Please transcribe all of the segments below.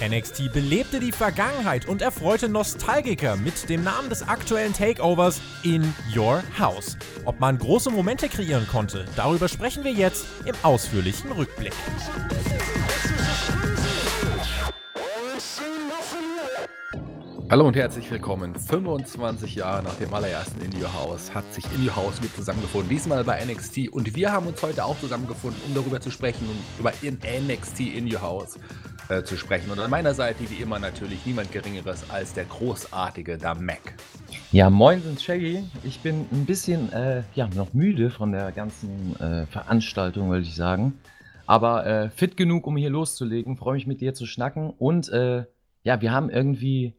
NXT belebte die Vergangenheit und erfreute Nostalgiker mit dem Namen des aktuellen Takeovers In Your House. Ob man große Momente kreieren konnte, darüber sprechen wir jetzt im ausführlichen Rückblick. Hallo und herzlich willkommen. 25 Jahre nach dem allerersten In Your House hat sich In Your House wieder zusammengefunden. Diesmal bei NXT. Und wir haben uns heute auch zusammengefunden, um darüber zu sprechen über NXT In Your House äh, zu sprechen. Und an meiner Seite wie immer natürlich niemand Geringeres als der großartige Da Mac. Ja, moin sind Shaggy. Ich bin ein bisschen äh, ja, noch müde von der ganzen äh, Veranstaltung, würde ich sagen. Aber äh, fit genug, um hier loszulegen. Freue mich mit dir zu schnacken. Und äh, ja, wir haben irgendwie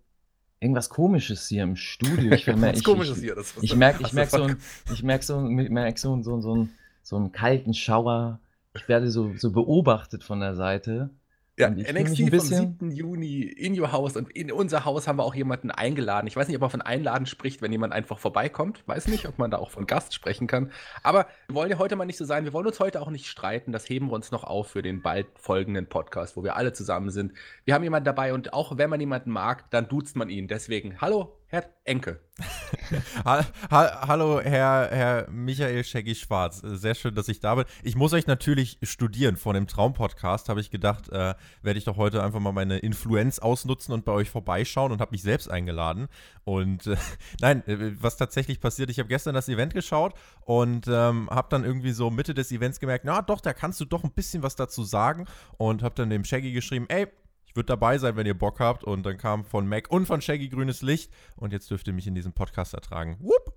irgendwas Komisches hier im Studio. Ich, merke, ich, Komisches hier. Das, ich merke ich merk so, ein, ich so, merk so, so, so, so einen kalten Schauer. Ich werde so, so beobachtet von der Seite. Ja, NXT vom 7. Juni in your house und in unser Haus haben wir auch jemanden eingeladen. Ich weiß nicht, ob man von Einladen spricht, wenn jemand einfach vorbeikommt. Weiß nicht, ob man da auch von Gast sprechen kann. Aber wir wollen ja heute mal nicht so sein. Wir wollen uns heute auch nicht streiten. Das heben wir uns noch auf für den bald folgenden Podcast, wo wir alle zusammen sind. Wir haben jemanden dabei und auch wenn man jemanden mag, dann duzt man ihn. Deswegen, hallo, Herr Enke. ha ha hallo, Herr, Herr Michael Shaggy Schwarz. Sehr schön, dass ich da bin. Ich muss euch natürlich studieren. Vor dem Traumpodcast habe ich gedacht, äh, werde ich doch heute einfach mal meine Influenz ausnutzen und bei euch vorbeischauen und habe mich selbst eingeladen. Und äh, nein, äh, was tatsächlich passiert, ich habe gestern das Event geschaut und ähm, habe dann irgendwie so Mitte des Events gemerkt, na doch, da kannst du doch ein bisschen was dazu sagen. Und habe dann dem Shaggy geschrieben, ey, ich würde dabei sein, wenn ihr Bock habt. Und dann kam von Mac und von Shaggy grünes Licht. Und jetzt dürft ihr mich in diesem Podcast ertragen. Whoop.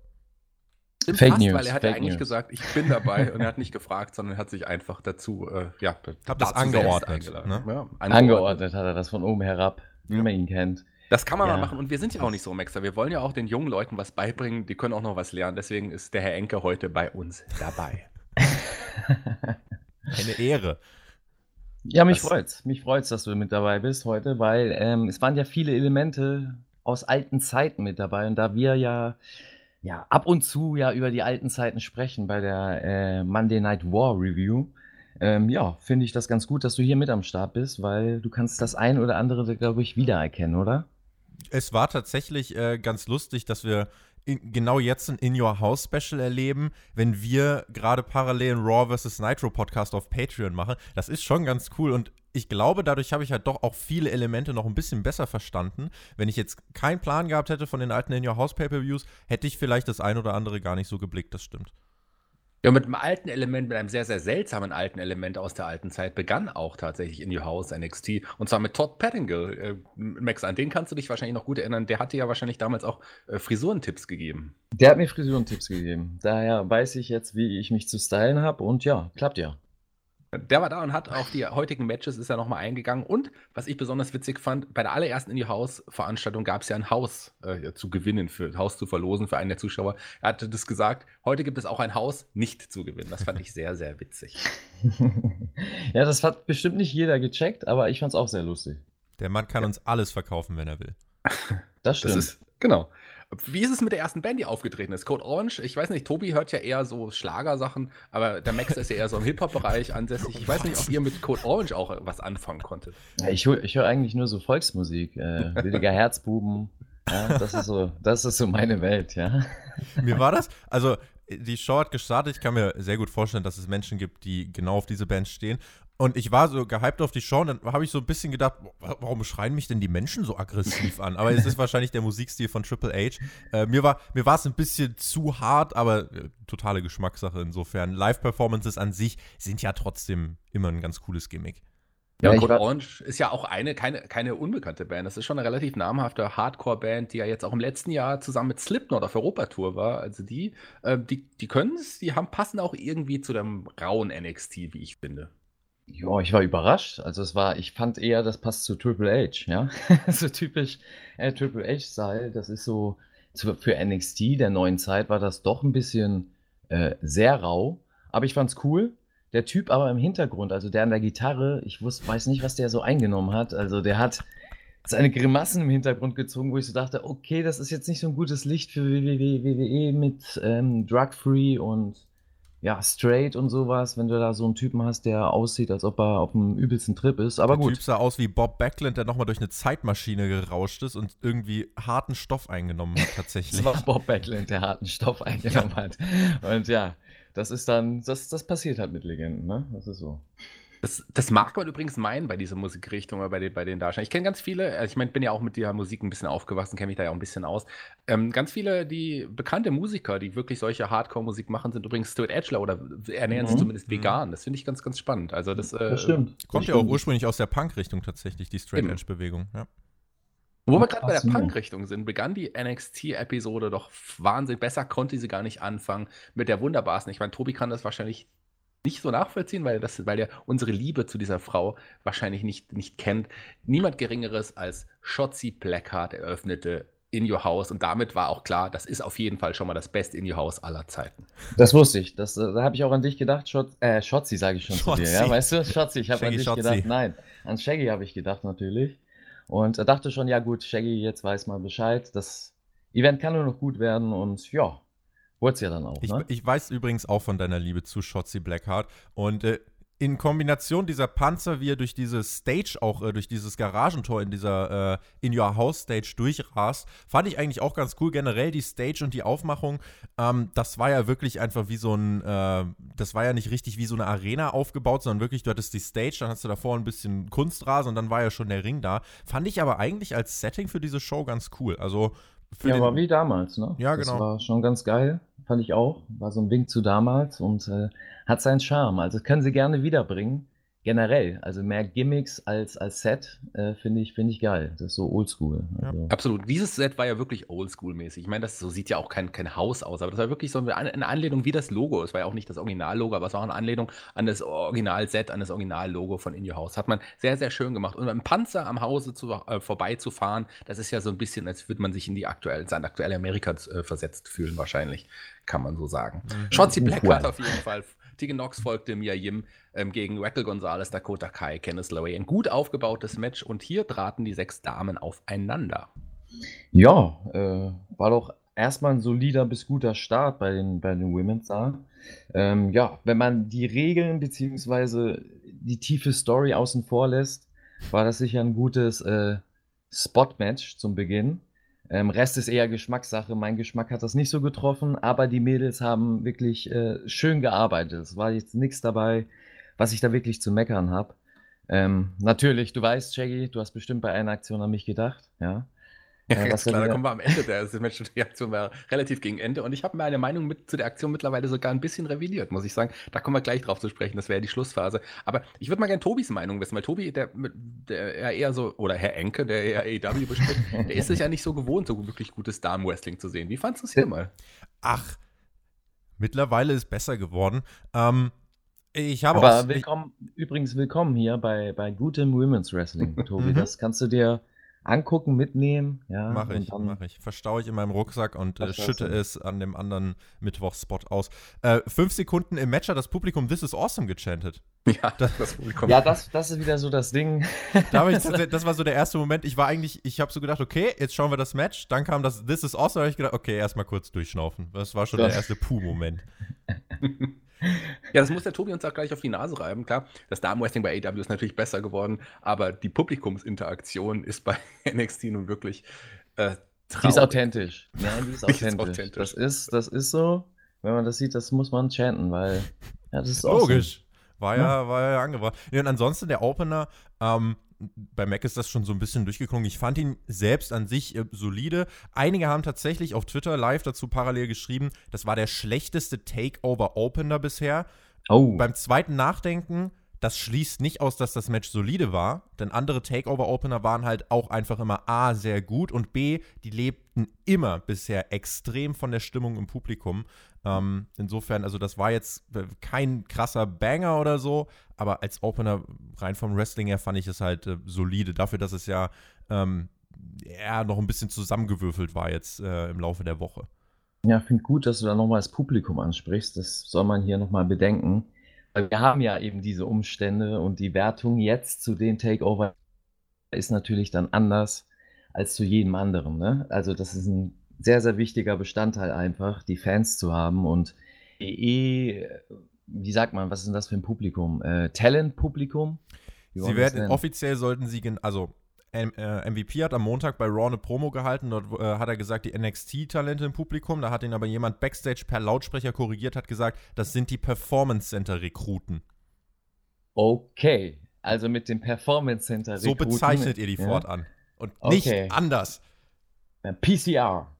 Fake Fast, News. Weil er hat ja eigentlich News. gesagt, ich bin dabay und er hat nicht gefragt, sondern hat sich einfach dazu, äh, ja, hab das angeordnet. Ne? Ja, angeordnet. angeordnet. hat er das von oben herab, wie man ihn kennt. Das kann man ja. mal machen und wir sind ja auch nicht so Maxer. Wir wollen ja auch den jungen Leuten was beibringen, die können auch noch was lernen. Deswegen ist der Herr Enke heute bei uns dabei. Eine Ehre. Ja, mich das, freut's. Mich freut's, dass du mit dabei bist heute, weil ähm, es waren ja viele Elemente aus alten Zeiten mit dabei. Und da wir ja, ja ab und zu ja über die alten Zeiten sprechen bei der äh, Monday Night War Review, ähm, ja, finde ich das ganz gut, dass du hier mit am Start bist, weil du kannst das ein oder andere, glaube ich, wiedererkennen, oder? Es war tatsächlich äh, ganz lustig, dass wir in, genau jetzt ein In Your House Special erleben, wenn wir gerade parallel einen Raw vs. Nitro Podcast auf Patreon machen. Das ist schon ganz cool und ich glaube, dadurch habe ich halt doch auch viele Elemente noch ein bisschen besser verstanden. Wenn ich jetzt keinen Plan gehabt hätte von den alten In Your House Pay-Per-Views, hätte ich vielleicht das ein oder andere gar nicht so geblickt, das stimmt. Ja, mit einem alten Element, mit einem sehr, sehr seltsamen alten Element aus der alten Zeit begann auch tatsächlich In Your House NXT. Und zwar mit Todd Pettingill. Äh, Max, an den kannst du dich wahrscheinlich noch gut erinnern. Der hatte ja wahrscheinlich damals auch äh, Frisurentipps gegeben. Der hat mir Frisurentipps gegeben. Daher weiß ich jetzt, wie ich mich zu stylen habe. Und ja, klappt ja. Der war da und hat auf die heutigen Matches ist er nochmal eingegangen. Und was ich besonders witzig fand, bei der allerersten In die Haus-Veranstaltung gab es ja ein Haus äh, zu gewinnen, für ein Haus zu verlosen für einen der Zuschauer. Er hatte das gesagt, heute gibt es auch ein Haus nicht zu gewinnen. Das fand ich sehr, sehr witzig. ja, das hat bestimmt nicht jeder gecheckt, aber ich fand es auch sehr lustig. Der Mann kann ja. uns alles verkaufen, wenn er will. Das stimmt. Das ist, genau. Wie ist es mit der ersten Band, die aufgetreten ist? Code Orange? Ich weiß nicht, Tobi hört ja eher so Schlagersachen, aber der Max ist ja eher so im Hip-Hop-Bereich ansässig. Ich weiß nicht, ob ihr mit Code Orange auch was anfangen konntet. Ja, ich, ich höre eigentlich nur so Volksmusik. Äh, Williger Herzbuben. Ja, das ist so, das ist so meine Welt, ja. Mir war das, also die Show hat gestartet. Ich kann mir sehr gut vorstellen, dass es Menschen gibt, die genau auf diese Band stehen. Und ich war so gehypt auf die Show und dann habe ich so ein bisschen gedacht, warum schreien mich denn die Menschen so aggressiv an? Aber es ist wahrscheinlich der Musikstil von Triple H. Äh, mir war mir es ein bisschen zu hart, aber äh, totale Geschmackssache insofern. Live-Performances an sich sind ja trotzdem immer ein ganz cooles Gimmick. Ja, ja Code Orange ist ja auch eine, keine, keine unbekannte Band. Das ist schon eine relativ namhafte Hardcore-Band, die ja jetzt auch im letzten Jahr zusammen mit Slipknot auf Europatour war. Also die, äh, die, die können es, die haben, passen auch irgendwie zu dem rauen NXT, wie ich finde. Ja, ich war überrascht. Also es war, ich fand eher, das passt zu Triple H, ja. so typisch äh, Triple H-Style. Das ist so, für NXT der neuen Zeit war das doch ein bisschen äh, sehr rau. Aber ich fand's cool. Der Typ aber im Hintergrund, also der an der Gitarre, ich wusste, weiß nicht, was der so eingenommen hat. Also der hat seine Grimassen im Hintergrund gezogen, wo ich so dachte, okay, das ist jetzt nicht so ein gutes Licht für WWE mit ähm, Drug Free und ja, straight und sowas, wenn du da so einen Typen hast, der aussieht, als ob er auf dem übelsten Trip ist. Aber der gut. Der Typ sah aus wie Bob Backlund, der nochmal durch eine Zeitmaschine gerauscht ist und irgendwie harten Stoff eingenommen hat, tatsächlich. das war Bob Backlund, der harten Stoff eingenommen ja. hat. Und ja, das ist dann, das, das passiert halt mit Legenden, ne? Das ist so. Das, das mag man übrigens meinen bei dieser Musikrichtung oder bei den, bei den Darstellern. Ich kenne ganz viele, also ich meine, bin ja auch mit der Musik ein bisschen aufgewachsen, kenne mich da ja auch ein bisschen aus. Ähm, ganz viele, die bekannte Musiker, die wirklich solche Hardcore-Musik machen, sind übrigens Stuart Edgeler oder ernähren mhm. sich zumindest mhm. vegan. Das finde ich ganz, ganz spannend. Also das, äh, das stimmt. Kommt das ja auch ursprünglich aus der Punk-Richtung tatsächlich, die Straight Edge-Bewegung. Ja. Wo wir gerade bei der Punk-Richtung sind, begann die NXT-Episode doch Wahnsinn. Besser konnte sie gar nicht anfangen mit der wunderbarsten. Ich meine, Tobi kann das wahrscheinlich nicht so nachvollziehen, weil, das, weil er unsere Liebe zu dieser Frau wahrscheinlich nicht, nicht kennt. Niemand Geringeres als Shotzi Blackheart eröffnete In Your House und damit war auch klar, das ist auf jeden Fall schon mal das beste In Your House aller Zeiten. Das wusste ich. Das, da habe ich auch an dich gedacht. Shot, äh, Shotzi sage ich schon Shotzi. zu dir. Ja? Weißt du, Shotzi, ich habe an dich Shotzi. gedacht. Nein, an Shaggy habe ich gedacht natürlich. Und dachte schon, ja gut, Shaggy, jetzt weiß mal Bescheid. Das Event kann nur noch gut werden und ja, Wurde es ja dann auch. Ich, ne? ich, weiß übrigens auch von deiner Liebe zu Shotzi Blackheart. Und äh, in Kombination dieser Panzer, wie er durch diese Stage auch, äh, durch dieses Garagentor in dieser äh, In Your House Stage durchrast, fand ich eigentlich auch ganz cool. Generell die Stage und die Aufmachung, ähm, das war ja wirklich einfach wie so ein, äh, das war ja nicht richtig wie so eine Arena aufgebaut, sondern wirklich, du hattest die Stage, dann hast du davor ein bisschen Kunstrasen und dann war ja schon der Ring da. Fand ich aber eigentlich als Setting für diese Show ganz cool. Also ja, war wie damals, ne? Ja, genau. Das war schon ganz geil fand ich auch. War so ein Wink zu damals und äh, hat seinen Charme. Also können sie gerne wiederbringen generell, also mehr Gimmicks als, als Set, äh, finde ich, find ich geil. Das ist so oldschool. Also. Ja, absolut. Dieses Set war ja wirklich oldschool-mäßig. Ich meine, das so sieht ja auch kein, kein Haus aus, aber das war wirklich so eine Anlehnung wie das Logo. Es war ja auch nicht das Original-Logo, aber es war auch eine Anlehnung an das Original-Set, an das Original-Logo von In Your House. Hat man sehr, sehr schön gemacht. Und mit einem Panzer am Hause zu, äh, vorbeizufahren, das ist ja so ein bisschen, als würde man sich in die aktuelle, sein aktuelle Amerika äh, versetzt fühlen, wahrscheinlich. Kann man so sagen. Mhm. Shotzi Black hat auf jeden Fall Tegan Knox folgte Mia Yim ähm, gegen Raquel Gonzalez, Dakota Kai, Kenneth LeRae. Ein gut aufgebautes Match und hier traten die sechs Damen aufeinander. Ja, äh, war doch erstmal ein solider bis guter Start bei den, bei den Women's da. Ähm, ja, wenn man die Regeln bzw. die tiefe Story außen vor lässt, war das sicher ein gutes äh, Spot-Match zum Beginn. Ähm, Rest ist eher Geschmackssache. Mein Geschmack hat das nicht so getroffen, aber die Mädels haben wirklich äh, schön gearbeitet. Es war jetzt nichts dabei, was ich da wirklich zu meckern habe. Ähm, natürlich, du weißt, Shaggy, du hast bestimmt bei einer Aktion an mich gedacht, ja. Ja, äh, ganz klar, da kommen wir am Ende der Match. Die Aktion war relativ gegen Ende und ich habe meine Meinung mit zu der Aktion mittlerweile sogar ein bisschen revidiert, muss ich sagen. Da kommen wir gleich drauf zu sprechen, das wäre die Schlussphase. Aber ich würde mal gerne Tobis Meinung wissen, weil Tobi, der, der ja eher so, oder Herr Enke, der eher AEW bespricht, der ist es ja nicht so gewohnt, so wirklich gutes Damen-Wrestling zu sehen. Wie fandest du es hier mal? Ach, mittlerweile ist besser geworden. Ähm, ich habe Aber willkommen, ich, übrigens willkommen hier bei, bei gutem Women's Wrestling, Tobi. Mhm. das kannst du dir angucken, mitnehmen. Ja, mache ich, mache ich. Verstaue ich in meinem Rucksack und äh, schütte es an dem anderen Mittwochspot aus. Äh, fünf Sekunden im Match hat das Publikum This is awesome gechantet. Ja, das, das Publikum. Ja, das, das ist wieder so das Ding. Da ich, das war so der erste Moment. Ich war eigentlich, ich habe so gedacht, okay, jetzt schauen wir das Match. Dann kam das This is awesome. Da habe ich gedacht, okay, erstmal kurz durchschnaufen. Das war schon das. der erste Puh-Moment. Ja, das muss der Tobi uns auch gleich auf die Nase reiben. Klar, das Damenwrestling bei AW ist natürlich besser geworden, aber die Publikumsinteraktion ist bei NXT nun wirklich äh, Die ist authentisch. Nein, die ist authentisch. ist authentisch. Das, ist, das ist so, wenn man das sieht, das muss man chanten, weil ja, das ist logisch. Awesome. War ja, war ja angebracht. Ja, und ansonsten der Opener, ähm, bei Mac ist das schon so ein bisschen durchgeklungen. Ich fand ihn selbst an sich äh, solide. Einige haben tatsächlich auf Twitter live dazu parallel geschrieben, das war der schlechteste Takeover-Opener bisher. Oh. Beim zweiten Nachdenken, das schließt nicht aus, dass das Match solide war, denn andere Takeover-Opener waren halt auch einfach immer A, sehr gut und B, die lebten immer bisher extrem von der Stimmung im Publikum. Ähm, insofern, also das war jetzt äh, kein krasser Banger oder so, aber als Opener rein vom Wrestling her fand ich es halt äh, solide. Dafür, dass es ja ähm, eher noch ein bisschen zusammengewürfelt war jetzt äh, im Laufe der Woche. Ja, finde gut, dass du da nochmal das Publikum ansprichst. Das soll man hier nochmal bedenken. Wir haben ja eben diese Umstände und die Wertung jetzt zu den Takeover ist natürlich dann anders als zu jedem anderen. Ne? Also das ist ein sehr, sehr wichtiger Bestandteil einfach, die Fans zu haben. Und WWE, wie sagt man, was ist denn das für ein Publikum? Äh, Talent-Publikum? Sie werden, offiziell sollten sie, also MVP äh, hat am Montag bei Raw eine Promo gehalten. Dort äh, hat er gesagt, die NXT-Talente im Publikum. Da hat ihn aber jemand backstage per Lautsprecher korrigiert, hat gesagt, das sind die Performance Center-Rekruten. Okay, also mit dem Performance Center-Rekruten. So bezeichnet ihr die ja. fortan. Und nicht okay. anders. PCR.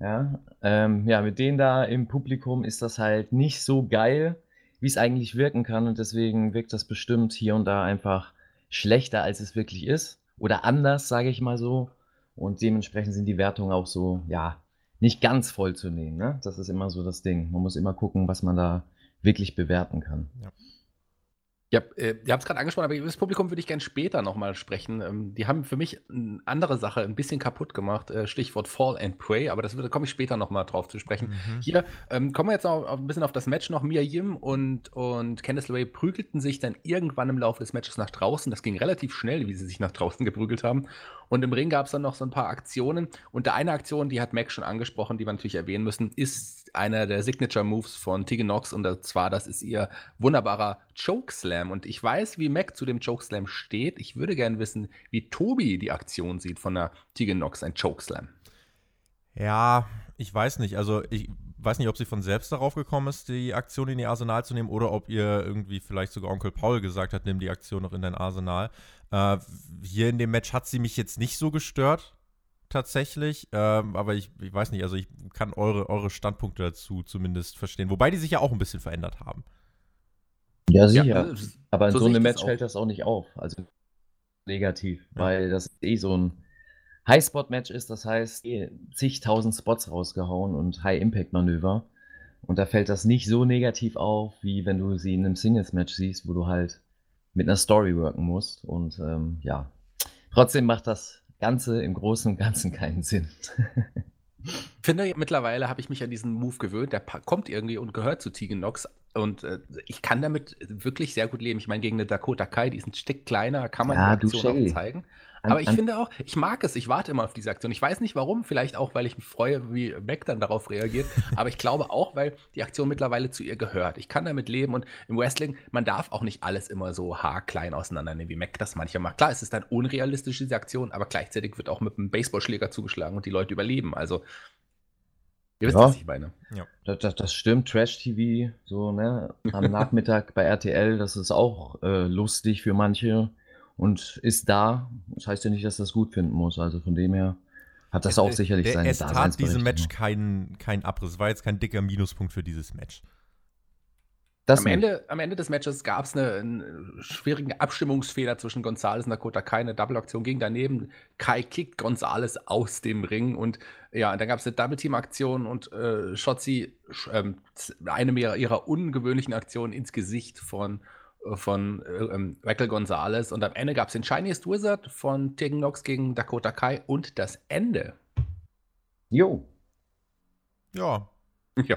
Ja, ähm, ja, mit denen da im Publikum ist das halt nicht so geil, wie es eigentlich wirken kann. Und deswegen wirkt das bestimmt hier und da einfach schlechter, als es wirklich ist oder anders, sage ich mal so. Und dementsprechend sind die Wertungen auch so, ja, nicht ganz voll zu nehmen. Ne? Das ist immer so das Ding. Man muss immer gucken, was man da wirklich bewerten kann. Ja. Ja, äh, ihr habt es gerade angesprochen, aber über das Publikum würde ich gerne später nochmal sprechen. Ähm, die haben für mich eine andere Sache ein bisschen kaputt gemacht. Äh, Stichwort Fall and Pray, aber das würde, komme ich später nochmal drauf zu sprechen. Mhm. Hier ähm, kommen wir jetzt noch ein bisschen auf das Match noch. Mia Yim und, und Candice LeRae prügelten sich dann irgendwann im Laufe des Matches nach draußen. Das ging relativ schnell, wie sie sich nach draußen geprügelt haben. Und im Ring gab es dann noch so ein paar Aktionen. Und der eine Aktion, die hat Mac schon angesprochen, die wir natürlich erwähnen müssen, ist einer der Signature Moves von Tegan Nox. Und zwar, das ist ihr wunderbarer Chokeslam. Und ich weiß, wie Mac zu dem Chokeslam steht. Ich würde gerne wissen, wie Tobi die Aktion sieht von der Tegan Nox, ein Chokeslam. Ja, ich weiß nicht. Also ich weiß nicht, ob sie von selbst darauf gekommen ist, die Aktion in ihr Arsenal zu nehmen, oder ob ihr irgendwie vielleicht sogar Onkel Paul gesagt hat, nimm die Aktion noch in dein Arsenal. Äh, hier in dem Match hat sie mich jetzt nicht so gestört, tatsächlich. Ähm, aber ich, ich weiß nicht, also ich kann eure, eure Standpunkte dazu zumindest verstehen. Wobei die sich ja auch ein bisschen verändert haben. Ja, sicher. Ja, aber in so, so einem Match fällt das auch nicht auf. Also negativ, ja. weil das eh so ein High-Spot-Match ist. Das heißt, eh zigtausend Spots rausgehauen und High-Impact-Manöver. Und da fällt das nicht so negativ auf, wie wenn du sie in einem Singles-Match siehst, wo du halt mit einer Story worken musst. Und ähm, ja, trotzdem macht das Ganze im Großen und Ganzen keinen Sinn. Ich finde, mittlerweile habe ich mich an diesen Move gewöhnt. Der kommt irgendwie und gehört zu Tegan Nox. Und äh, ich kann damit wirklich sehr gut leben. Ich meine, gegen eine Dakota Kai, die ist ein Stück kleiner, kann man ja, die Aktion auch zeigen. Aber ich finde auch, ich mag es, ich warte immer auf diese Aktion. Ich weiß nicht warum, vielleicht auch, weil ich mich freue, wie Beck dann darauf reagiert. aber ich glaube auch, weil die Aktion mittlerweile zu ihr gehört. Ich kann damit leben und im Wrestling, man darf auch nicht alles immer so haarklein auseinandernehmen, wie Mac das manchmal macht. Klar, es ist dann unrealistisch, diese Aktion, aber gleichzeitig wird auch mit einem Baseballschläger zugeschlagen und die Leute überleben. Also, ihr wisst, ja, was ich meine. Ja. Das, das, das stimmt, Trash-TV, so, ne, am Nachmittag bei RTL, das ist auch äh, lustig für manche und ist da. Das heißt ja nicht, dass das gut finden muss. Also von dem her hat das es, auch sicherlich der, seine Es tat diesem Match keinen kein Abriss. Es war jetzt kein dicker Minuspunkt für dieses Match. am, Ende, am Ende des Matches gab es eine, einen schwierigen Abstimmungsfehler zwischen Gonzales und Dakota Kai. Eine Double-Aktion ging daneben. Kai kickt Gonzales aus dem Ring und ja, dann gab es eine Double-Team-Aktion und äh, Shotzi ähm, eine ihrer ungewöhnlichen Aktionen ins Gesicht von von äh, ähm, Michael Gonzalez. Und am Ende gab es den Chinese Wizard von Tegan Nox gegen Dakota Kai und das Ende. Jo. Ja. Ja.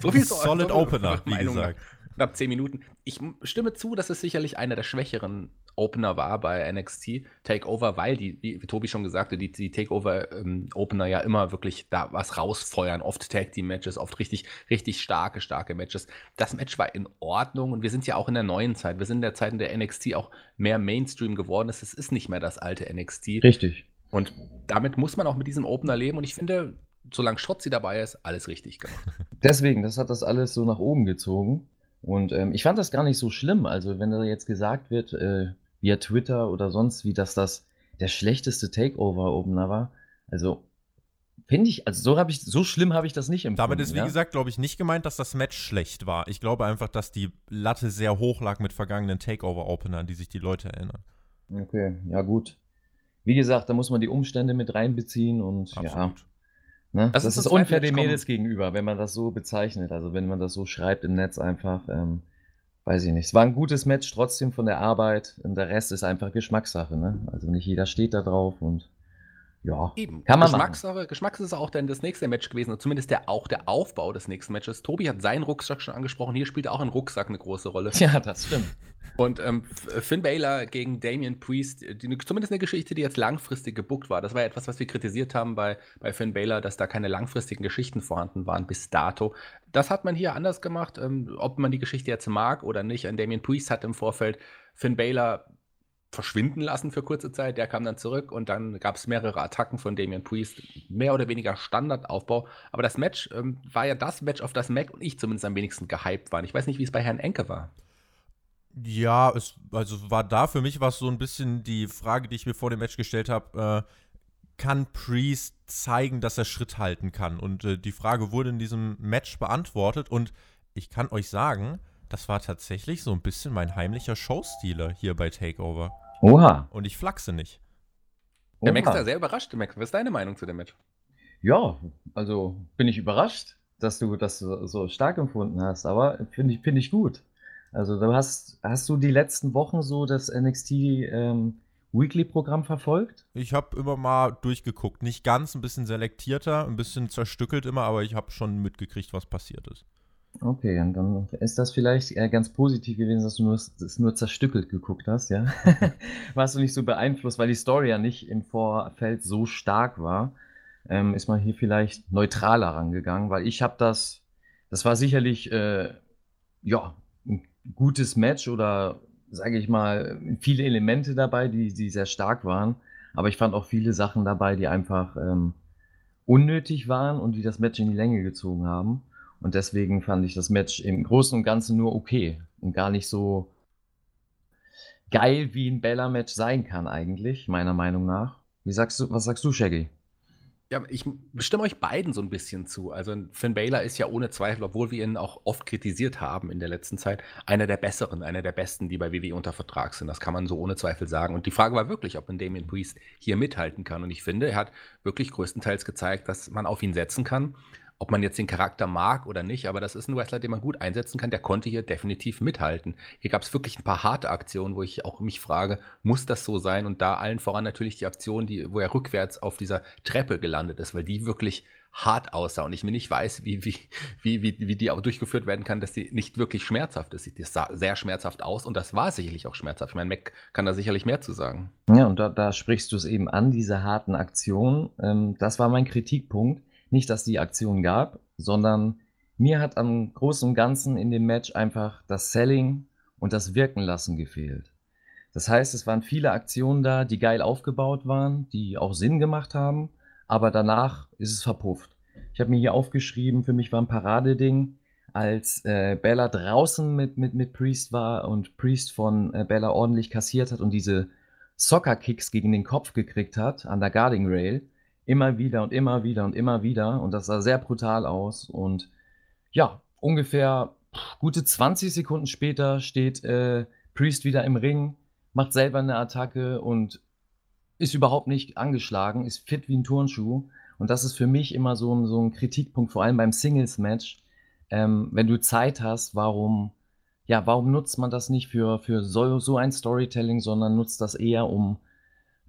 so viel Solid Opener, wie Meinung gesagt. Knapp zehn Minuten. Ich stimme zu, dass es sicherlich einer der schwächeren Opener war bei NXT Takeover, weil die, wie, Tobi schon gesagt hat, die, die Takeover-Opener ähm, ja immer wirklich da was rausfeuern. Oft Tag Team Matches, oft richtig, richtig starke, starke Matches. Das Match war in Ordnung und wir sind ja auch in der neuen Zeit. Wir sind in der Zeit, in der NXT auch mehr Mainstream geworden ist. Es ist nicht mehr das alte NXT. Richtig. Und damit muss man auch mit diesem Opener leben und ich finde, solange Schotzi dabei ist, alles richtig gemacht. Deswegen, das hat das alles so nach oben gezogen. Und ähm, ich fand das gar nicht so schlimm. Also, wenn da jetzt gesagt wird, äh, via Twitter oder sonst wie, dass das der schlechteste Takeover-Opener war. Also, finde ich, also so ich, so schlimm habe ich das nicht empfunden. Damit ist, wie ja? gesagt, glaube ich, nicht gemeint, dass das Match schlecht war. Ich glaube einfach, dass die Latte sehr hoch lag mit vergangenen Takeover-Openern, die sich die Leute erinnern. Okay, ja gut. Wie gesagt, da muss man die Umstände mit reinbeziehen und Absolut. ja. Ne? Das, das, ist, ist unfair den Mädels gegenüber, wenn man das so bezeichnet. Also wenn man das so schreibt im Netz einfach. Ähm, weiß ich nicht. Es war ein gutes Match trotzdem von der Arbeit und der Rest ist einfach Geschmackssache. Ne? Also nicht jeder steht da drauf und ja, Eben. kann man Geschmackssache, machen. Geschmackssache ist auch dann das nächste Match gewesen, zumindest der, auch der Aufbau des nächsten Matches. Tobi hat seinen Rucksack schon angesprochen, hier spielt auch ein Rucksack eine große Rolle. Ja, das stimmt. Und ähm, Finn Baylor gegen Damian Priest, die, zumindest eine Geschichte, die jetzt langfristig gebuckt war. Das war ja etwas, was wir kritisiert haben bei, bei Finn Baylor, dass da keine langfristigen Geschichten vorhanden waren bis dato. Das hat man hier anders gemacht, ähm, ob man die Geschichte jetzt mag oder nicht. Und Damian Priest hat im Vorfeld Finn Baylor verschwinden lassen für kurze Zeit. Der kam dann zurück und dann gab es mehrere Attacken von Damian Priest. Mehr oder weniger Standardaufbau. Aber das Match ähm, war ja das Match, auf das Mac und ich zumindest am wenigsten gehypt waren. Ich weiß nicht, wie es bei Herrn Enke war. Ja, es also war da für mich was so ein bisschen die Frage, die ich mir vor dem Match gestellt habe. Äh, kann Priest zeigen, dass er Schritt halten kann? Und äh, die Frage wurde in diesem Match beantwortet. Und ich kann euch sagen, das war tatsächlich so ein bisschen mein heimlicher Showstealer hier bei Takeover. Oha. Und ich flachse nicht. Der Max ist ja sehr überrascht, Max. Was ist deine Meinung zu dem Match? Ja, also bin ich überrascht, dass du das so stark empfunden hast. Aber finde ich, find ich gut. Also du hast, hast du die letzten Wochen so das NXT ähm, Weekly-Programm verfolgt? Ich habe immer mal durchgeguckt. Nicht ganz, ein bisschen selektierter, ein bisschen zerstückelt immer, aber ich habe schon mitgekriegt, was passiert ist. Okay, und dann ist das vielleicht äh, ganz positiv gewesen, dass du nur, das nur zerstückelt geguckt hast, ja? Warst du nicht so beeinflusst, weil die Story ja nicht im Vorfeld so stark war, ähm, ist man hier vielleicht neutraler rangegangen, weil ich habe das, das war sicherlich, äh, ja, ein gutes Match oder sage ich mal, viele Elemente dabei, die, die sehr stark waren. Aber ich fand auch viele Sachen dabei, die einfach ähm, unnötig waren und die das Match in die Länge gezogen haben. Und deswegen fand ich das Match im Großen und Ganzen nur okay und gar nicht so geil, wie ein Bella-Match sein kann, eigentlich, meiner Meinung nach. Wie sagst du, was sagst du, Shaggy? Ja, ich stimme euch beiden so ein bisschen zu. Also Finn Baylor ist ja ohne Zweifel, obwohl wir ihn auch oft kritisiert haben in der letzten Zeit, einer der besseren, einer der besten, die bei WWE unter Vertrag sind. Das kann man so ohne Zweifel sagen. Und die Frage war wirklich, ob ein Damien Priest hier mithalten kann. Und ich finde, er hat wirklich größtenteils gezeigt, dass man auf ihn setzen kann ob man jetzt den Charakter mag oder nicht, aber das ist ein Wrestler, den man gut einsetzen kann. Der konnte hier definitiv mithalten. Hier gab es wirklich ein paar harte Aktionen, wo ich auch mich frage, muss das so sein? Und da allen voran natürlich die Aktion, die, wo er rückwärts auf dieser Treppe gelandet ist, weil die wirklich hart aussah und ich mir nicht weiß, wie, wie, wie, wie, wie die auch durchgeführt werden kann, dass die nicht wirklich schmerzhaft ist. Die sah sehr schmerzhaft aus und das war sicherlich auch schmerzhaft. Ich meine, Mac kann da sicherlich mehr zu sagen. Ja, und da, da sprichst du es eben an, diese harten Aktionen. Ähm, das war mein Kritikpunkt nicht, dass die Aktion gab, sondern mir hat am Großen und Ganzen in dem Match einfach das Selling und das Wirken lassen gefehlt. Das heißt, es waren viele Aktionen da, die geil aufgebaut waren, die auch Sinn gemacht haben, aber danach ist es verpufft. Ich habe mir hier aufgeschrieben, für mich war ein Paradeding, als äh, Bella draußen mit, mit, mit Priest war und Priest von äh, Bella ordentlich kassiert hat und diese Soccer-Kicks gegen den Kopf gekriegt hat an der Guarding Rail Immer wieder und immer wieder und immer wieder. Und das sah sehr brutal aus. Und ja, ungefähr gute 20 Sekunden später steht äh, Priest wieder im Ring, macht selber eine Attacke und ist überhaupt nicht angeschlagen, ist fit wie ein Turnschuh. Und das ist für mich immer so ein, so ein Kritikpunkt, vor allem beim Singles-Match. Ähm, wenn du Zeit hast, warum, ja, warum nutzt man das nicht für, für so, so ein Storytelling, sondern nutzt das eher, um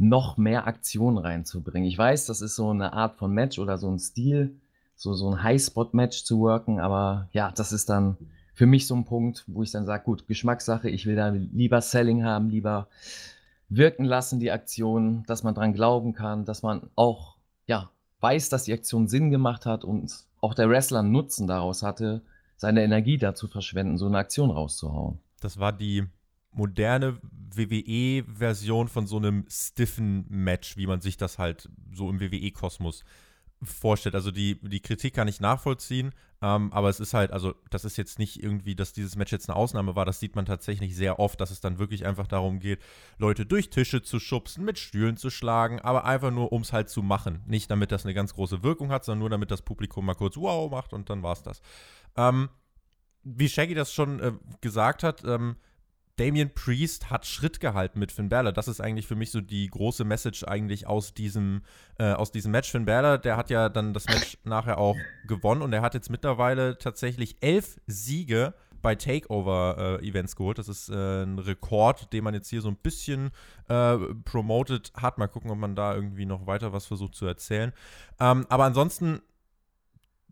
noch mehr Aktion reinzubringen. Ich weiß, das ist so eine Art von Match oder so ein Stil, so, so ein High-Spot-Match zu worken, aber ja, das ist dann für mich so ein Punkt, wo ich dann sage, gut, Geschmackssache, ich will da lieber Selling haben, lieber wirken lassen die Aktion, dass man dran glauben kann, dass man auch, ja, weiß, dass die Aktion Sinn gemacht hat und auch der Wrestler Nutzen daraus hatte, seine Energie dazu verschwenden, so eine Aktion rauszuhauen. Das war die moderne WWE-Version von so einem stiffen Match, wie man sich das halt so im WWE-Kosmos vorstellt. Also die, die Kritik kann ich nachvollziehen, ähm, aber es ist halt, also das ist jetzt nicht irgendwie, dass dieses Match jetzt eine Ausnahme war, das sieht man tatsächlich sehr oft, dass es dann wirklich einfach darum geht, Leute durch Tische zu schubsen, mit Stühlen zu schlagen, aber einfach nur, um es halt zu machen. Nicht damit das eine ganz große Wirkung hat, sondern nur damit das Publikum mal kurz wow macht und dann war es das. Ähm, wie Shaggy das schon äh, gesagt hat, ähm, Damien Priest hat Schritt gehalten mit Finn Balor. Das ist eigentlich für mich so die große Message eigentlich aus diesem, äh, aus diesem Match. Finn Balor, der hat ja dann das Match nachher auch gewonnen und er hat jetzt mittlerweile tatsächlich elf Siege bei Takeover-Events äh, geholt. Das ist äh, ein Rekord, den man jetzt hier so ein bisschen äh, promoted hat. Mal gucken, ob man da irgendwie noch weiter was versucht zu erzählen. Ähm, aber ansonsten,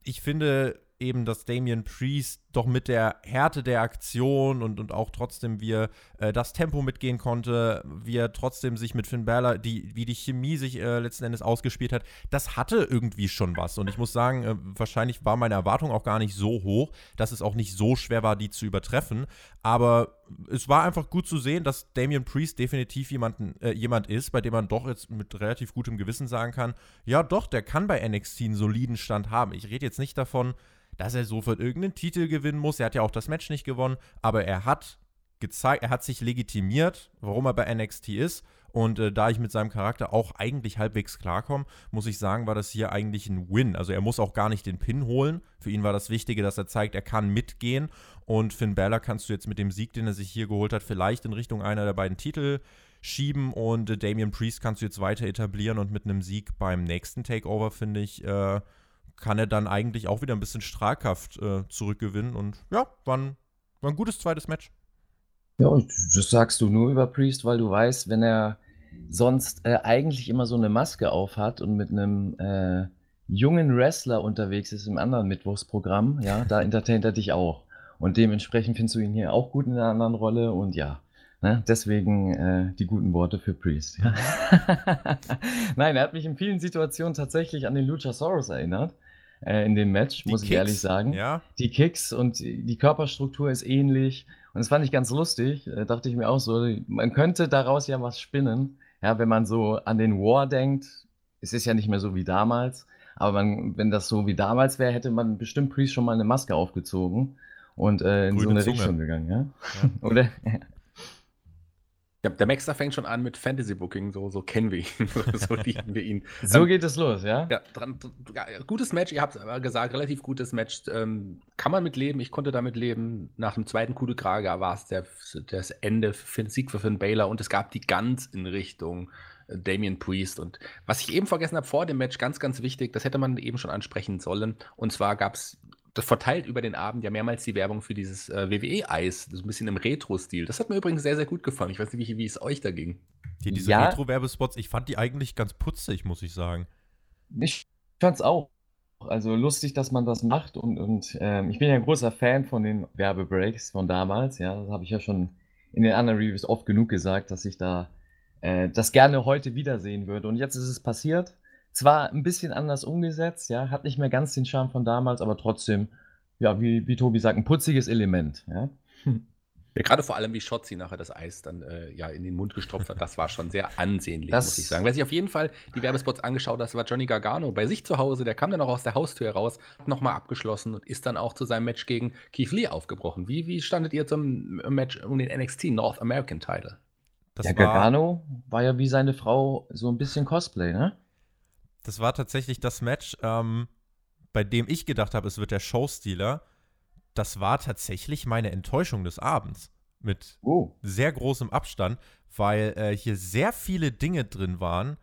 ich finde eben, dass Damien Priest doch mit der Härte der Aktion und, und auch trotzdem, wie er äh, das Tempo mitgehen konnte, wie er trotzdem sich mit Finn Balor, die, wie die Chemie sich äh, letzten Endes ausgespielt hat, das hatte irgendwie schon was. Und ich muss sagen, äh, wahrscheinlich war meine Erwartung auch gar nicht so hoch, dass es auch nicht so schwer war, die zu übertreffen. Aber es war einfach gut zu sehen, dass Damian Priest definitiv jemanden, äh, jemand ist, bei dem man doch jetzt mit relativ gutem Gewissen sagen kann, ja doch, der kann bei NXT einen soliden Stand haben. Ich rede jetzt nicht davon, dass er sofort irgendeinen Titel gewinnen muss. Er hat ja auch das Match nicht gewonnen, aber er hat gezeigt, er hat sich legitimiert, warum er bei NXT ist. Und äh, da ich mit seinem Charakter auch eigentlich halbwegs klarkomme, muss ich sagen, war das hier eigentlich ein Win. Also er muss auch gar nicht den Pin holen. Für ihn war das Wichtige, dass er zeigt, er kann mitgehen. Und Finn Balor kannst du jetzt mit dem Sieg, den er sich hier geholt hat, vielleicht in Richtung einer der beiden Titel schieben. Und äh, Damian Priest kannst du jetzt weiter etablieren. Und mit einem Sieg beim nächsten Takeover, finde ich, äh, kann er dann eigentlich auch wieder ein bisschen Strahlkraft äh, zurückgewinnen. Und ja, war ein, war ein gutes zweites Match. Ja, und das sagst du nur über Priest, weil du weißt, wenn er sonst äh, eigentlich immer so eine Maske aufhat und mit einem äh, jungen Wrestler unterwegs ist im anderen Mittwochsprogramm, ja, da entertaint er dich auch. Und dementsprechend findest du ihn hier auch gut in einer anderen Rolle und ja, ne, deswegen äh, die guten Worte für Priest. Ja. Nein, er hat mich in vielen Situationen tatsächlich an den Luchasaurus erinnert äh, in dem Match, die muss Kicks, ich ehrlich sagen. Ja. Die Kicks und die Körperstruktur ist ähnlich. Und das fand ich ganz lustig. Äh, dachte ich mir auch so, man könnte daraus ja was spinnen. Ja, wenn man so an den War denkt, es ist ja nicht mehr so wie damals. Aber man, wenn das so wie damals wäre, hätte man bestimmt Priest schon mal eine Maske aufgezogen und äh, in Grüne so eine Zunge. Richtung gegangen, ja? ja. Oder? Ja, der Maxter fängt schon an mit Fantasy Booking, so, so kennen wir ihn, so lieben wir ihn. So ähm, geht es los, ja? Ja, dran, gutes Match, ihr habt es gesagt, relativ gutes Match. Ähm, kann man mit leben, ich konnte damit leben. Nach dem zweiten Coup de Graga war es der, das Ende für den Sieg für Finn Baylor und es gab die ganz in Richtung äh, Damien Priest. Und was ich eben vergessen habe vor dem Match, ganz, ganz wichtig, das hätte man eben schon ansprechen sollen. Und zwar gab es das verteilt über den Abend ja mehrmals die Werbung für dieses äh, WWE-Eis, so ein bisschen im Retro-Stil. Das hat mir übrigens sehr, sehr gut gefallen. Ich weiß nicht, wie, wie es euch da ging. Die, diese ja. Retro-Werbespots, ich fand die eigentlich ganz putzig, muss ich sagen. Ich fand's auch. Also lustig, dass man das macht und, und ähm, ich bin ja ein großer Fan von den Werbebreaks von damals, ja, das habe ich ja schon in den anderen Reviews oft genug gesagt, dass ich da äh, das gerne heute wiedersehen würde. Und jetzt ist es passiert. Zwar ein bisschen anders umgesetzt, ja, hat nicht mehr ganz den Charme von damals, aber trotzdem, ja, wie, wie Tobi sagt, ein putziges Element, ja. Ja, gerade vor allem, wie Schotzi nachher das Eis dann äh, ja in den Mund gestopft hat, das war schon sehr ansehnlich, das muss ich sagen. Wer sich auf jeden Fall die Werbespots angeschaut hat, war Johnny Gargano bei sich zu Hause. Der kam dann auch aus der Haustür raus, hat nochmal abgeschlossen und ist dann auch zu seinem Match gegen Keith Lee aufgebrochen. Wie, wie standet ihr zum Match um den NXT North American Title? Das ja, Gargano war ja wie seine Frau so ein bisschen Cosplay, ne? Das war tatsächlich das Match, ähm, bei dem ich gedacht habe, es wird der Showstealer. Das war tatsächlich meine Enttäuschung des Abends. Mit oh. sehr großem Abstand, weil äh, hier sehr viele Dinge drin waren,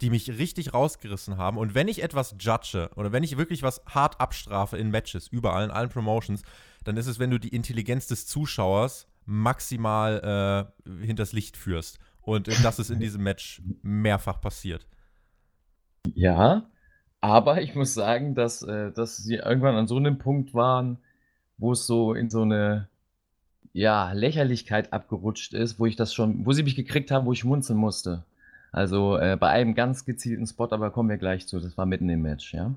die mich richtig rausgerissen haben. Und wenn ich etwas judge oder wenn ich wirklich was hart abstrafe in Matches, überall, in allen Promotions, dann ist es, wenn du die Intelligenz des Zuschauers maximal äh, hinters Licht führst. Und äh, das ist in diesem Match mehrfach passiert. Ja, aber ich muss sagen, dass, äh, dass sie irgendwann an so einem Punkt waren, wo es so in so eine, ja, Lächerlichkeit abgerutscht ist, wo ich das schon wo sie mich gekriegt haben, wo ich schmunzeln musste. Also, äh, bei einem ganz gezielten Spot, aber kommen wir gleich zu. Das war mitten im Match, ja.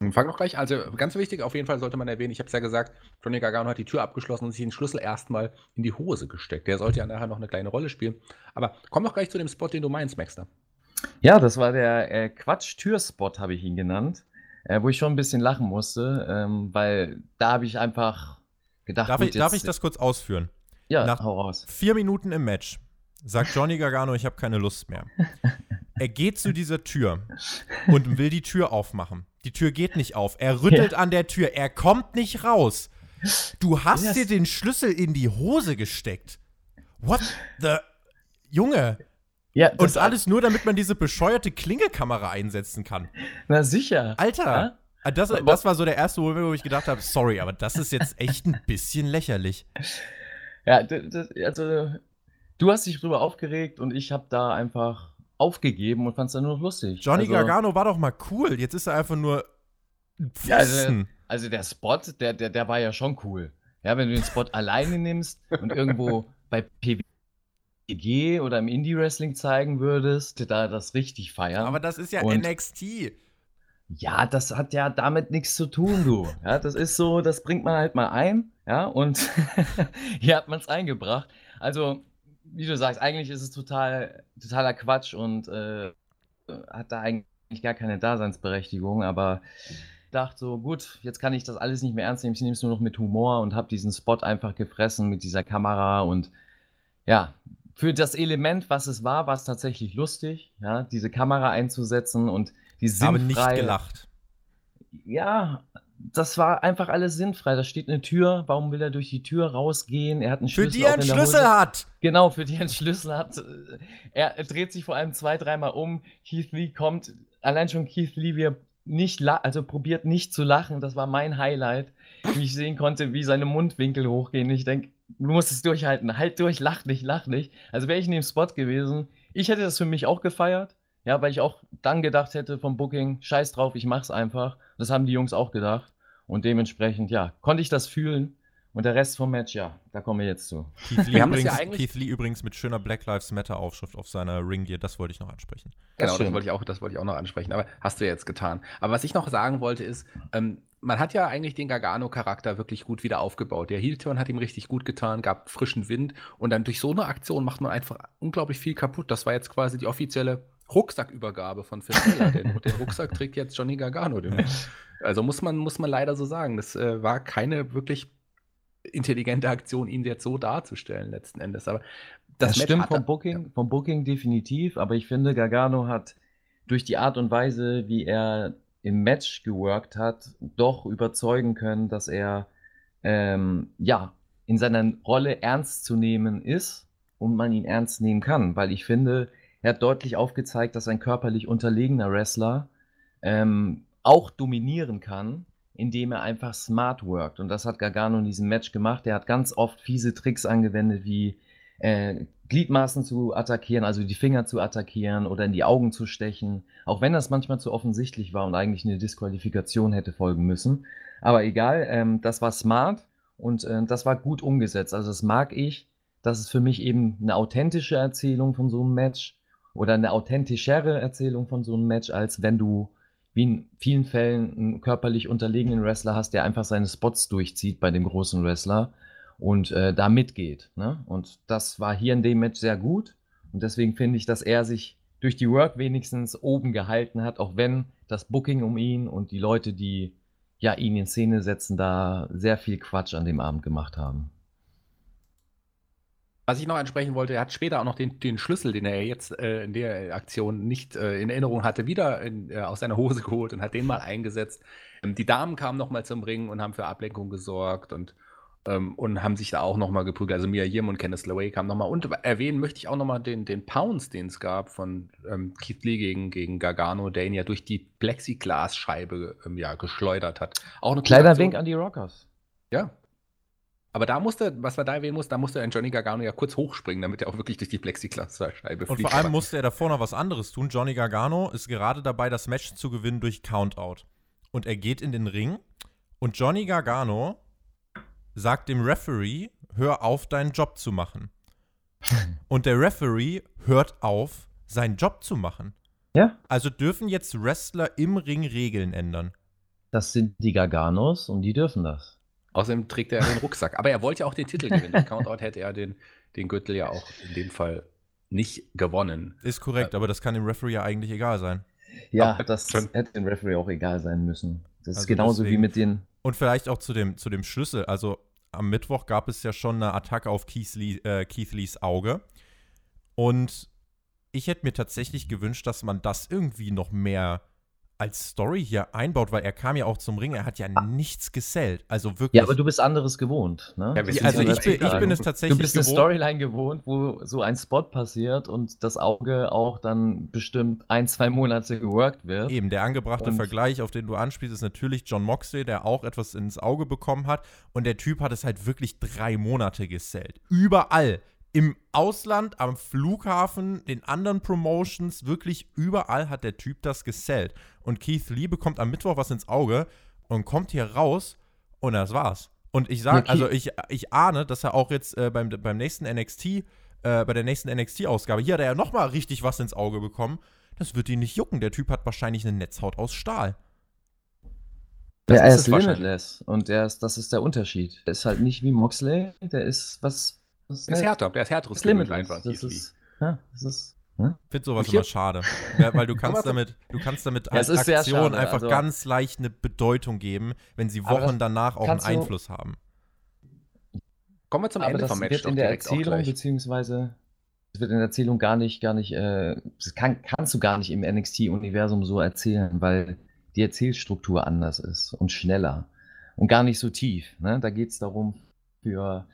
Fang noch gleich. Also, ganz wichtig, auf jeden Fall sollte man erwähnen, ich habe es ja gesagt, Johnny Gargano hat die Tür abgeschlossen und sich den Schlüssel erstmal in die Hose gesteckt. Der sollte ja nachher noch eine kleine Rolle spielen. Aber komm doch gleich zu dem Spot, den du meinst, Maxter. Ja, das war der äh, Quatsch-Türspot, habe ich ihn genannt, äh, wo ich schon ein bisschen lachen musste, ähm, weil da habe ich einfach gedacht, darf, gut, ich, darf ich das kurz ausführen? Ja, Nach hau raus. Vier Minuten im Match sagt Johnny Gargano, ich habe keine Lust mehr. Er geht zu dieser Tür und will die Tür aufmachen. Die Tür geht nicht auf. Er rüttelt ja. an der Tür. Er kommt nicht raus. Du hast yes. dir den Schlüssel in die Hose gesteckt. What the. Junge, ja, und alles nur, damit man diese bescheuerte Klingelkamera einsetzen kann. Na sicher. Alter. Ja? Ah, das, das war so der erste Moment, wo ich gedacht habe, sorry, aber das ist jetzt echt ein bisschen lächerlich. Ja, das, also du hast dich drüber aufgeregt und ich habe da einfach aufgegeben und fand es dann nur noch lustig. Johnny also, Gargano war doch mal cool. Jetzt ist er einfach nur Ja, also, Also der Spot, der, der, der war ja schon cool. Ja, wenn du den Spot alleine nimmst und irgendwo bei PWG oder im Indie-Wrestling zeigen würdest, da das richtig feiern. Aber das ist ja und NXT. Ja, das hat ja damit nichts zu tun, du. Ja, das ist so, das bringt man halt mal ein, ja, und hier hat man es eingebracht. Also, wie du sagst, eigentlich ist es total, totaler Quatsch und äh, hat da eigentlich gar keine Daseinsberechtigung, aber dachte so, gut, jetzt kann ich das alles nicht mehr ernst nehmen, ich nehme es nur noch mit Humor und habe diesen Spot einfach gefressen mit dieser Kamera und ja, für das Element, was es war, war es tatsächlich lustig, ja, diese Kamera einzusetzen und die sinnfrei. Habe nicht gelacht. Ja, das war einfach alles sinnfrei. Da steht eine Tür. Warum will er durch die Tür rausgehen? Er hat einen Schlüssel. Für die er einen Schlüssel hat. Genau, für die er einen Schlüssel hat. Er, er, dreht sich vor allem zwei, dreimal um. Keith Lee kommt. Allein schon Keith Lee, wie er nicht, also probiert nicht zu lachen. Das war mein Highlight, wie ich sehen konnte, wie seine Mundwinkel hochgehen. Ich denke, du musst es durchhalten. Halt durch, lach nicht, lach nicht. Also wäre ich in dem Spot gewesen, ich hätte das für mich auch gefeiert. Ja, weil ich auch dann gedacht hätte vom Booking, scheiß drauf, ich mach's einfach. Das haben die Jungs auch gedacht. Und dementsprechend, ja, konnte ich das fühlen. Und der Rest vom Match, ja, da kommen wir jetzt zu. Keith Lee, übrigens, ja Keith Lee übrigens mit schöner Black Lives Matter Aufschrift auf seiner Ring Gear, das wollte ich noch ansprechen. Genau, das, das wollte ich, auch, das wollte ich auch noch ansprechen, aber hast du ja jetzt getan. Aber was ich noch sagen wollte ist, ähm, man hat ja eigentlich den Gargano-Charakter wirklich gut wieder aufgebaut. Der Heel-Turn hat ihm richtig gut getan, gab frischen Wind und dann durch so eine Aktion macht man einfach unglaublich viel kaputt. Das war jetzt quasi die offizielle Rucksackübergabe von Finn den, den Rucksack trägt jetzt Johnny Gargano. Den, also muss man, muss man leider so sagen. Das äh, war keine wirklich intelligente Aktion, ihn jetzt so darzustellen, letzten Endes. Aber das, das stimmt vom Booking, ja. vom Booking definitiv, aber ich finde, Gargano hat durch die Art und Weise, wie er im Match geworkt hat, doch überzeugen können, dass er ähm, ja in seiner Rolle ernst zu nehmen ist und man ihn ernst nehmen kann, weil ich finde, er hat deutlich aufgezeigt, dass ein körperlich unterlegener Wrestler ähm, auch dominieren kann, indem er einfach smart workt. Und das hat Gargano in diesem Match gemacht. Er hat ganz oft fiese Tricks angewendet, wie äh, Gliedmaßen zu attackieren, also die Finger zu attackieren oder in die Augen zu stechen. Auch wenn das manchmal zu offensichtlich war und eigentlich eine Disqualifikation hätte folgen müssen. Aber egal, ähm, das war smart und äh, das war gut umgesetzt. Also das mag ich. Das ist für mich eben eine authentische Erzählung von so einem Match oder eine authentischere Erzählung von so einem Match, als wenn du wie in vielen Fällen einen körperlich unterlegenen Wrestler hast, der einfach seine Spots durchzieht bei dem großen Wrestler und äh, da mitgeht. Ne? Und das war hier in dem Match sehr gut. Und deswegen finde ich, dass er sich durch die Work wenigstens oben gehalten hat, auch wenn das Booking um ihn und die Leute, die ja ihn in Szene setzen, da sehr viel Quatsch an dem Abend gemacht haben. Was ich noch ansprechen wollte, er hat später auch noch den, den Schlüssel, den er jetzt äh, in der Aktion nicht äh, in Erinnerung hatte, wieder in, äh, aus seiner Hose geholt und hat den mal eingesetzt. Ähm, die Damen kamen noch mal zum Ring und haben für Ablenkung gesorgt und, ähm, und haben sich da auch noch mal geprügelt. Also Mia Yim und Kenneth LeWay kamen noch mal. Und erwähnen möchte ich auch noch mal den, den Pounce, den es gab von ähm, Keith Lee gegen, gegen Gargano, der ihn ja durch die Plexiglasscheibe ähm, ja, geschleudert hat. Auch eine Kleiner Wink an die Rockers. Ja, aber da musste, was wir da erwähnen muss, da musste ein Johnny Gargano ja kurz hochspringen, damit er auch wirklich durch die Plexiglasscheibe fliegt. Und vor allem musste er davor noch was anderes tun. Johnny Gargano ist gerade dabei, das Match zu gewinnen durch Countout. Und er geht in den Ring und Johnny Gargano sagt dem Referee, hör auf, deinen Job zu machen. und der Referee hört auf, seinen Job zu machen. Ja. Also dürfen jetzt Wrestler im Ring Regeln ändern. Das sind die Garganos und die dürfen das. Außerdem trägt er den Rucksack. Aber er wollte ja auch den Titel gewinnen. Mit Countout hätte er den, den Gürtel ja auch in dem Fall nicht gewonnen. Ist korrekt, aber das kann dem Referee ja eigentlich egal sein. Ja, Ach, das schon. hätte dem Referee auch egal sein müssen. Das also ist genauso deswegen. wie mit den. Und vielleicht auch zu dem, zu dem Schlüssel. Also am Mittwoch gab es ja schon eine Attacke auf Keith, Lee, äh, Keith Lees Auge. Und ich hätte mir tatsächlich gewünscht, dass man das irgendwie noch mehr als Story hier einbaut, weil er kam ja auch zum Ring, er hat ja nichts gesellt. Also wirklich. Ja, aber du bist anderes gewohnt, ne? Ja, also ich bin, ich bin, es tatsächlich. Du bist gewohnt. eine Storyline gewohnt, wo so ein Spot passiert und das Auge auch dann bestimmt ein, zwei Monate geworkt wird. Eben, der angebrachte und Vergleich, auf den du anspielst, ist natürlich John Moxley, der auch etwas ins Auge bekommen hat. Und der Typ hat es halt wirklich drei Monate gesellt. Überall im Ausland, am Flughafen, den anderen Promotions, wirklich überall hat der Typ das gesellt. Und Keith Lee bekommt am Mittwoch was ins Auge und kommt hier raus und das war's. Und ich sage, okay. also ich, ich ahne, dass er auch jetzt äh, beim, beim nächsten NXT, äh, bei der nächsten NXT-Ausgabe, hier hat er ja nochmal richtig was ins Auge bekommen. Das wird ihn nicht jucken. Der Typ hat wahrscheinlich eine Netzhaut aus Stahl. Das ja, er ist, ist limitless und der ist, das ist der Unterschied. Er ist halt nicht wie Moxley, der ist was. Was der ist härter, der ist härteres Limit einfach. Das ist, ja, das ist hm? Ich finde sowas immer schade. Ja, weil du kannst damit, du kannst damit als ja, Aktion einfach also, ganz leicht eine Bedeutung geben, wenn sie Wochen danach auch einen Einfluss haben. Kommen wir zum aber Ende das vom Match. Wird in der Erzählung, beziehungsweise es wird in der Erzählung gar nicht, gar nicht, äh, das kann, kannst du gar nicht im NXT-Universum so erzählen, weil die Erzählstruktur anders ist und schneller und gar nicht so tief. Ne? Da geht es darum, für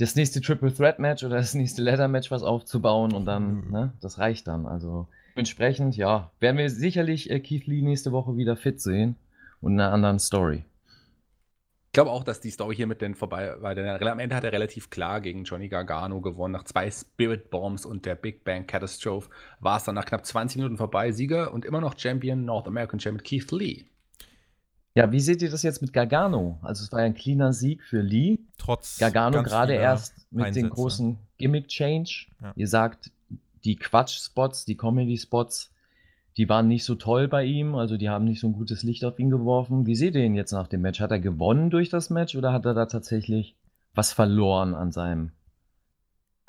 das nächste Triple Threat Match oder das nächste Ladder Match was aufzubauen und dann, mhm. ne, das reicht dann. Also entsprechend, ja, werden wir sicherlich äh, Keith Lee nächste Woche wieder fit sehen und in einer anderen Story. Ich glaube auch, dass die Story hier mit den vorbei war. Denn am Ende hat er relativ klar gegen Johnny Gargano gewonnen. Nach zwei Spirit Bombs und der Big Bang Catastrophe war es dann nach knapp 20 Minuten vorbei. Sieger und immer noch Champion, North American Champion Keith Lee. Ja, wie seht ihr das jetzt mit Gargano? Also es war ja ein cleaner Sieg für Lee. Trotz Gargano gerade erst mit Einsätze. den großen Gimmick-Change. Ja. Ihr sagt, die Quatsch-Spots, die Comedy-Spots, die waren nicht so toll bei ihm, also die haben nicht so ein gutes Licht auf ihn geworfen. Wie seht ihr ihn jetzt nach dem Match? Hat er gewonnen durch das Match oder hat er da tatsächlich was verloren an seinem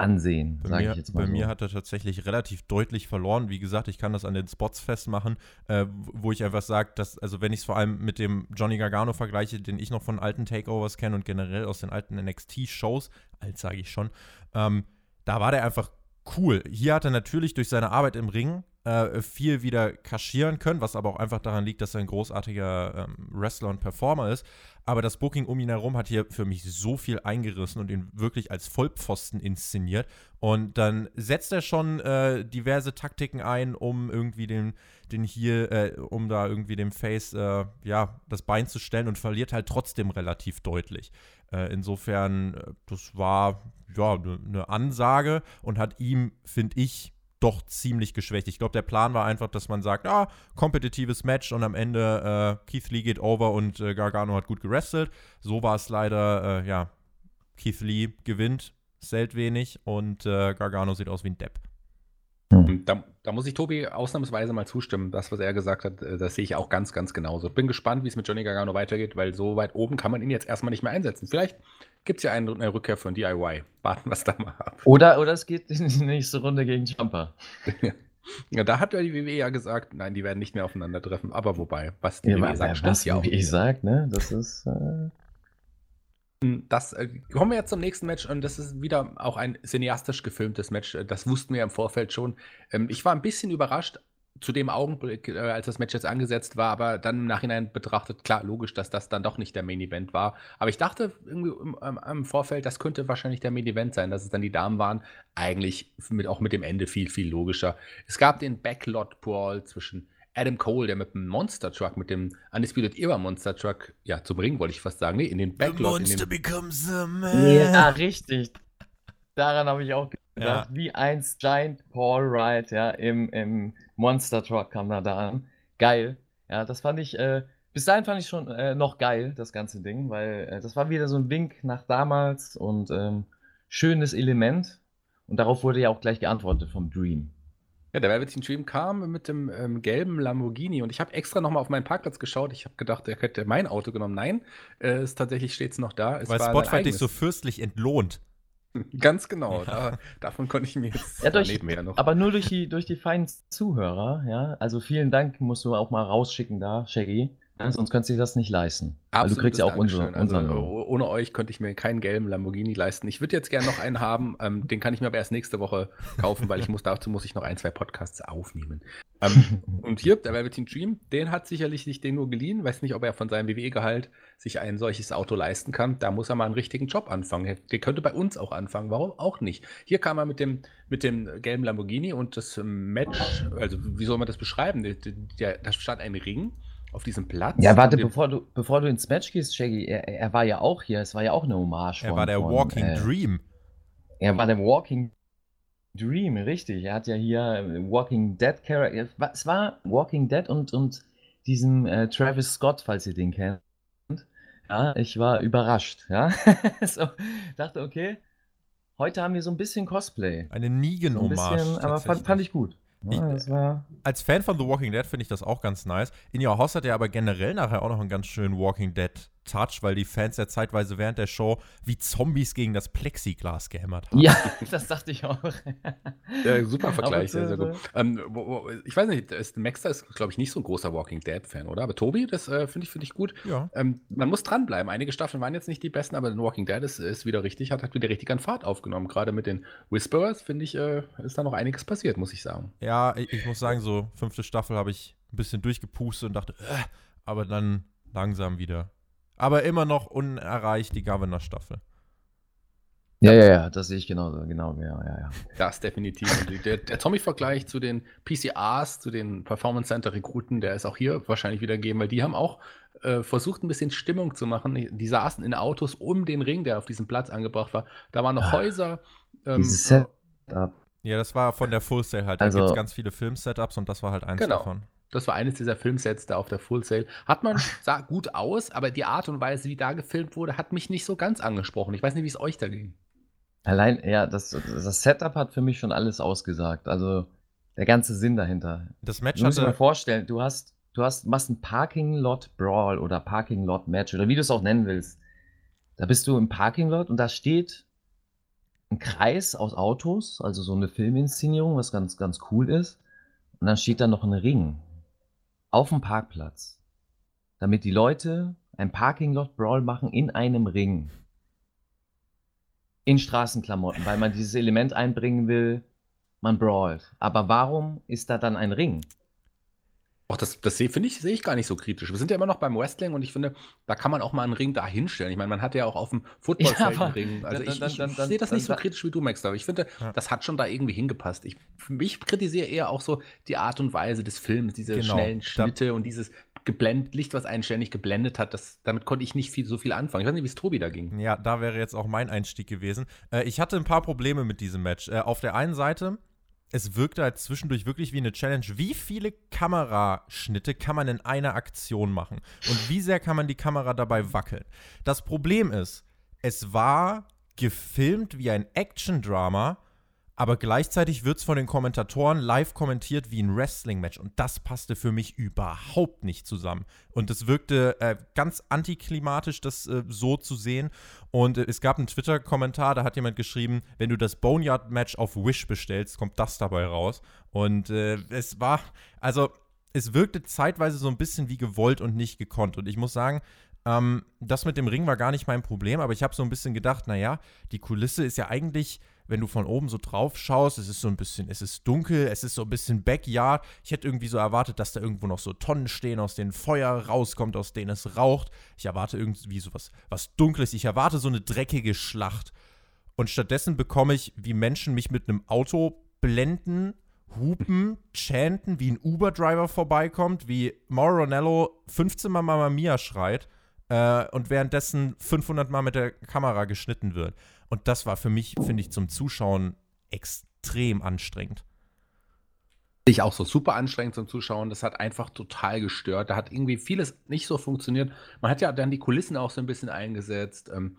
Ansehen, sage ich jetzt mal. Bei so. mir hat er tatsächlich relativ deutlich verloren. Wie gesagt, ich kann das an den Spots festmachen, äh, wo ich einfach sage, dass, also wenn ich es vor allem mit dem Johnny Gargano vergleiche, den ich noch von alten Takeovers kenne und generell aus den alten NXT-Shows, alt sage ich schon, ähm, da war der einfach cool. Hier hat er natürlich durch seine Arbeit im Ring äh, viel wieder kaschieren können, was aber auch einfach daran liegt, dass er ein großartiger ähm, Wrestler und Performer ist. Aber das Booking um ihn herum hat hier für mich so viel eingerissen und ihn wirklich als Vollpfosten inszeniert. Und dann setzt er schon äh, diverse Taktiken ein, um irgendwie den, den hier, äh, um da irgendwie dem Face, äh, ja, das Bein zu stellen und verliert halt trotzdem relativ deutlich. Äh, insofern, das war ja eine ne Ansage und hat ihm, finde ich, doch ziemlich geschwächt. Ich glaube, der Plan war einfach, dass man sagt, ah, kompetitives Match und am Ende äh, Keith Lee geht over und äh, Gargano hat gut gerestelt. So war es leider, äh, ja, Keith Lee gewinnt, zählt wenig und äh, Gargano sieht aus wie ein Depp. Hm. Da, da, muss ich Tobi ausnahmsweise mal zustimmen. Das, was er gesagt hat, äh, das sehe ich auch ganz, ganz genauso. Bin gespannt, wie es mit Johnny Gargano weitergeht, weil so weit oben kann man ihn jetzt erstmal nicht mehr einsetzen. Vielleicht gibt es ja eine, eine, Rückkehr von DIY. Warten wir es da mal ab. Oder, oder es geht in die nächste Runde gegen Jumper. ja, da hat ja die WWE ja gesagt, nein, die werden nicht mehr aufeinandertreffen. Aber wobei, was die ja, WWE sagt, stimmt ja auch. Wie ich sage, ne? Das ist. Äh das äh, kommen wir jetzt zum nächsten Match und das ist wieder auch ein cineastisch gefilmtes Match. Das wussten wir im Vorfeld schon. Ähm, ich war ein bisschen überrascht, zu dem Augenblick, äh, als das Match jetzt angesetzt war, aber dann im Nachhinein betrachtet, klar, logisch, dass das dann doch nicht der Main Event war. Aber ich dachte irgendwie im, im Vorfeld, das könnte wahrscheinlich der Main Event sein, dass es dann die Damen waren. Eigentlich mit, auch mit dem Ende viel, viel logischer. Es gab den Backlot Brawl zwischen Adam Cole, der mit dem Monster Truck, mit dem Undisputed Era Monster Truck, ja, zum Ring wollte ich fast sagen, nee, in den Backlot. The Monster becomes a man. Ja, richtig. Daran habe ich auch gedacht, ja. wie eins Giant Paul Wright, ja, im, im Monster Truck kam da an. Geil. Ja, das fand ich, äh, bis dahin fand ich schon äh, noch geil, das ganze Ding, weil äh, das war wieder so ein Wink nach damals und ähm, schönes Element. Und darauf wurde ja auch gleich geantwortet vom Dream. Ja, der Velveteen Dream kam mit dem ähm, gelben Lamborghini und ich habe extra nochmal auf meinen Parkplatz geschaut. Ich habe gedacht, er hätte mein Auto genommen. Nein, äh, ist tatsächlich steht es noch da. Es Weil Spotify dich so fürstlich entlohnt. Ganz genau. Da, davon konnte ich mir jetzt ja, durch, ja noch. Aber nur durch die, durch die feinen Zuhörer, ja. Also vielen Dank musst du auch mal rausschicken da, Shaggy. Ja, sonst könntest du das nicht leisten. Absolut. du kriegst ja auch unsere, also, ohne euch könnte ich mir keinen gelben Lamborghini leisten. Ich würde jetzt gerne noch einen haben. Ähm, den kann ich mir aber erst nächste Woche kaufen, weil ich muss dazu muss ich noch ein, zwei Podcasts aufnehmen. Ähm, und hier, der Velveteen Dream, den hat sicherlich nicht den nur geliehen. Weiß nicht, ob er von seinem WWE-Gehalt sich ein solches Auto leisten kann. Da muss er mal einen richtigen Job anfangen. Der könnte bei uns auch anfangen. Warum auch nicht? Hier kam er mit dem, mit dem gelben Lamborghini und das Match, also wie soll man das beschreiben? Da stand ein Ring auf diesem Platz. Ja, warte, bevor du, bevor du ins Match gehst, Shaggy, er, er war ja auch hier, es war ja auch eine Hommage. Er von, war der von, Walking äh, Dream. Er war der Walking Dream, richtig. Er hat ja hier äh, Walking Dead Character. Es war Walking Dead und, und diesem äh, Travis Scott, falls ihr den kennt. Ja, ich war überrascht, ja. so, dachte, okay, heute haben wir so ein bisschen Cosplay. Eine Negan-Hommage. So aber fand, fand ich gut. Ja, ich, als Fan von The Walking Dead finde ich das auch ganz nice. In Your House hat ja aber generell nachher auch noch einen ganz schönen Walking Dead Touch, weil die Fans ja zeitweise während der Show wie Zombies gegen das Plexiglas gehämmert haben. Ja, das dachte ich auch. ja, super Vergleich, sehr, sehr gut. Ähm, wo, wo, ich weiß nicht, ist, Maxter ist, glaube ich, nicht so ein großer Walking Dead-Fan, oder? Aber Tobi, das äh, finde ich, find ich gut. Ja. Ähm, man muss dranbleiben. Einige Staffeln waren jetzt nicht die besten, aber Walking Dead ist, ist wieder richtig, hat, hat wieder richtig an Fahrt aufgenommen. Gerade mit den Whisperers, finde ich, äh, ist da noch einiges passiert, muss ich sagen. Ja, ich, ich muss sagen, so fünfte Staffel habe ich ein bisschen durchgepustet und dachte, äh, aber dann langsam wieder aber immer noch unerreicht die Governor-Staffel. Ja, ja, ja, das sehe ich genauso, genau, ja, ja, ja. Das definitiv. der, der Tommy-Vergleich zu den PCRs, zu den Performance Center Rekruten, der ist auch hier wahrscheinlich wieder gegeben, weil die haben auch äh, versucht, ein bisschen Stimmung zu machen. Die saßen in Autos um den Ring, der auf diesem Platz angebracht war. Da waren noch ah, Häuser. Ähm, Setup. Ja, das war von der Full Sail halt. Da also, gibt es ganz viele Film-Setups und das war halt eins genau. davon. Das war eines dieser Filmsets da auf der Full Sail. Hat man, sah gut aus, aber die Art und Weise, wie da gefilmt wurde, hat mich nicht so ganz angesprochen. Ich weiß nicht, wie es euch da ging. Allein, ja, das, das Setup hat für mich schon alles ausgesagt. Also der ganze Sinn dahinter. Das Match du musst dir mal vorstellen, du hast, du hast, machst ein Parking Lot Brawl oder Parking Lot Match oder wie du es auch nennen willst. Da bist du im Parking Lot und da steht ein Kreis aus Autos, also so eine Filminszenierung, was ganz, ganz cool ist. Und dann steht da noch ein Ring auf dem Parkplatz, damit die Leute ein Parking-Lot-Brawl machen in einem Ring. In Straßenklamotten, weil man dieses Element einbringen will, man brawlt. Aber warum ist da dann ein Ring? Auch das, das finde ich, sehe ich gar nicht so kritisch. Wir sind ja immer noch beim Wrestling und ich finde, da kann man auch mal einen Ring da hinstellen. Ich meine, man hat ja auch auf dem Footballfeld ja, einen Ring. Also dann, ich, ich, ich sehe das nicht so kritisch wie du, Max, aber ich finde, ja. das hat schon da irgendwie hingepasst. Ich, ich kritisiere eher auch so die Art und Weise des Films, diese genau. schnellen Schnitte da, und dieses geblendet, Licht, was einen ständig geblendet hat, das, damit konnte ich nicht viel, so viel anfangen. Ich weiß nicht, wie es Tobi da ging. Ja, da wäre jetzt auch mein Einstieg gewesen. Äh, ich hatte ein paar Probleme mit diesem Match. Äh, auf der einen Seite es wirkte halt zwischendurch wirklich wie eine Challenge. Wie viele Kameraschnitte kann man in einer Aktion machen? Und wie sehr kann man die Kamera dabei wackeln? Das Problem ist, es war gefilmt wie ein Action-Drama aber gleichzeitig wird es von den Kommentatoren live kommentiert wie ein Wrestling-Match und das passte für mich überhaupt nicht zusammen. Und es wirkte äh, ganz antiklimatisch, das äh, so zu sehen. Und äh, es gab einen Twitter-Kommentar, da hat jemand geschrieben, wenn du das Boneyard-Match auf Wish bestellst, kommt das dabei raus. Und äh, es war, also es wirkte zeitweise so ein bisschen wie gewollt und nicht gekonnt. Und ich muss sagen, ähm, das mit dem Ring war gar nicht mein Problem, aber ich habe so ein bisschen gedacht, naja, die Kulisse ist ja eigentlich wenn du von oben so drauf schaust, es ist so ein bisschen, es ist dunkel, es ist so ein bisschen Backyard. Ich hätte irgendwie so erwartet, dass da irgendwo noch so Tonnen stehen, aus denen Feuer rauskommt, aus denen es raucht. Ich erwarte irgendwie so was, was Dunkles. Ich erwarte so eine dreckige Schlacht. Und stattdessen bekomme ich, wie Menschen mich mit einem Auto blenden, hupen, chanten, wie ein Uber-Driver vorbeikommt, wie Mauro Ronello 15 Mal Mama Mia schreit äh, und währenddessen 500 Mal mit der Kamera geschnitten wird. Und das war für mich, finde ich, zum Zuschauen extrem anstrengend. Ich auch so super anstrengend zum Zuschauen. Das hat einfach total gestört. Da hat irgendwie vieles nicht so funktioniert. Man hat ja dann die Kulissen auch so ein bisschen eingesetzt. Ähm,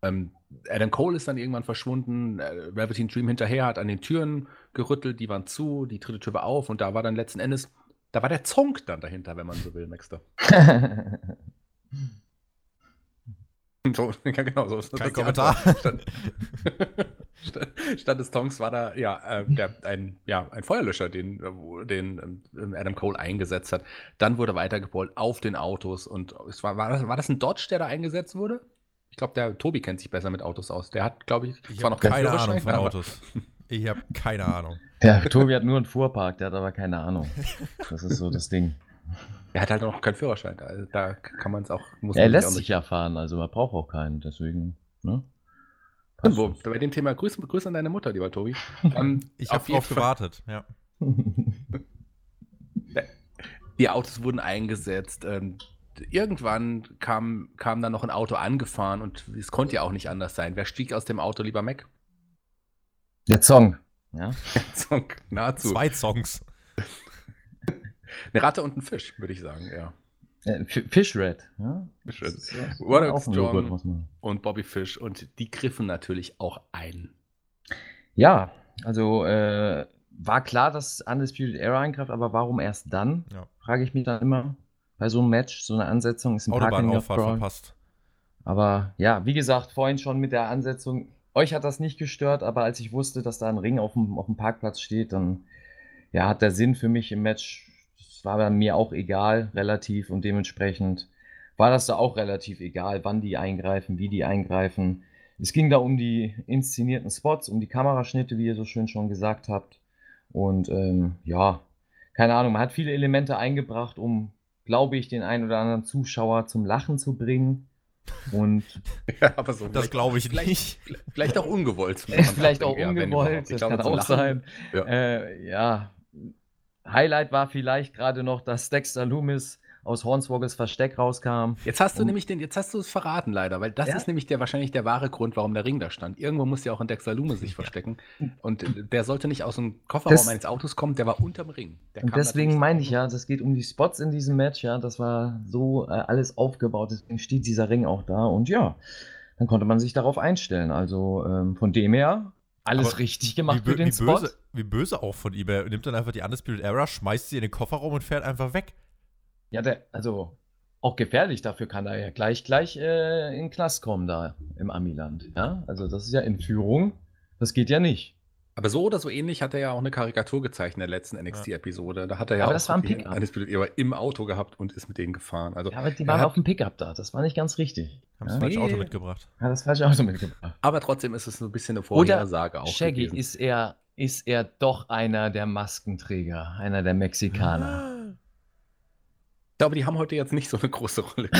ähm, Adam Cole ist dann irgendwann verschwunden. Äh, Velveteen Dream hinterher hat an den Türen gerüttelt. Die waren zu, die dritte Tür war auf. Und da war dann letzten Endes, da war der Zonk dann dahinter, wenn man so will, Maxter. So, ja, genau, so ist Kein Kommentar. Statt, statt, des Tongs war da ja, äh, der, ein, ja ein Feuerlöscher, den, den ähm, Adam Cole eingesetzt hat. Dann wurde weitergebollt auf den Autos und es war, war, das, war das ein Dodge, der da eingesetzt wurde? Ich glaube, der Tobi kennt sich besser mit Autos aus. Der hat, glaube ich, ich zwar noch keine Ahnung von Autos. Ich habe keine Ahnung. Ja, Tobi hat nur einen Fuhrpark, der hat aber keine Ahnung. Das ist so das Ding. Er hat halt noch keinen Führerschein. Da, da kann man es auch. Muss er lässt sich ja fahren, also man braucht auch keinen. Deswegen. Ne? Wo, bei dem Thema Grüße, Grüße an deine Mutter, lieber Tobi. Ähm, ich habe drauf gewartet, ja. Die Autos wurden eingesetzt. Ähm, irgendwann kam, kam dann noch ein Auto angefahren und es konnte ja auch nicht anders sein. Wer stieg aus dem Auto, lieber Mac? Der Zong. Ja. Der Zong, nahezu. Zwei Songs. Eine Ratte und ein Fisch, würde ich sagen, ja. Äh, Fish Red. Ja? Fish Red. Roderick Strong und Bobby Fish. Und die griffen natürlich auch ein. Ja, also äh, war klar, dass Undisputed Era eingreift, aber warum erst dann? Ja. Frage ich mich dann immer. Bei so einem Match, so eine Ansetzung ist ein Autobahnauffahrt verpasst. Aber ja, wie gesagt, vorhin schon mit der Ansetzung, euch hat das nicht gestört, aber als ich wusste, dass da ein Ring auf dem, auf dem Parkplatz steht, dann ja, hat der Sinn für mich im Match, das war bei mir auch egal, relativ, und dementsprechend war das da auch relativ egal, wann die eingreifen, wie die eingreifen. Es ging da um die inszenierten Spots, um die Kameraschnitte, wie ihr so schön schon gesagt habt. Und ähm, ja, keine Ahnung, man hat viele Elemente eingebracht, um, glaube ich, den einen oder anderen Zuschauer zum Lachen zu bringen. Und ja, aber so das glaube ich vielleicht, nicht. Vielleicht auch ungewollt. vielleicht auch ungewollt, das kann auch sein. Ja. Äh, ja. Highlight war vielleicht gerade noch, dass Dexter Loomis aus Hornswoggles Versteck rauskam. Jetzt hast du nämlich den, jetzt hast du es verraten leider, weil das ja? ist nämlich der wahrscheinlich der wahre Grund, warum der Ring da stand. Irgendwo muss ja auch ein Dexter Lume sich verstecken. Und der sollte nicht aus dem Kofferraum das, eines Autos kommen, der war unterm Ring. und deswegen meine ich ja, das geht um die Spots in diesem Match, ja, das war so äh, alles aufgebaut, deswegen steht dieser Ring auch da und ja, dann konnte man sich darauf einstellen. Also ähm, von dem her alles Aber richtig gemacht für den wie Spot. Böse, wie böse auch von ihm. Er nimmt dann einfach die Undisputed Era, schmeißt sie in den Kofferraum und fährt einfach weg. Ja, der, also auch gefährlich, dafür kann er ja gleich, gleich äh, in den Knast kommen da im Amiland. Ja, also das ist ja Entführung, das geht ja nicht. Aber so oder so ähnlich hat er ja auch eine Karikatur gezeichnet in der letzten NXT-Episode. Da hat er ja aber auch das war ein Pickup. im Auto gehabt und ist mit denen gefahren. Also, ja, aber die waren auf dem Pickup da. Das war nicht ganz richtig. Haben das falsche Auto mitgebracht. Ja, das falsche Auto mitgebracht. Aber trotzdem ist es so ein bisschen eine Vorhersage auch. Shaggy, gewesen. ist er, ist er doch einer der Maskenträger, einer der Mexikaner. Ich glaube, die haben heute jetzt nicht so eine große Rolle.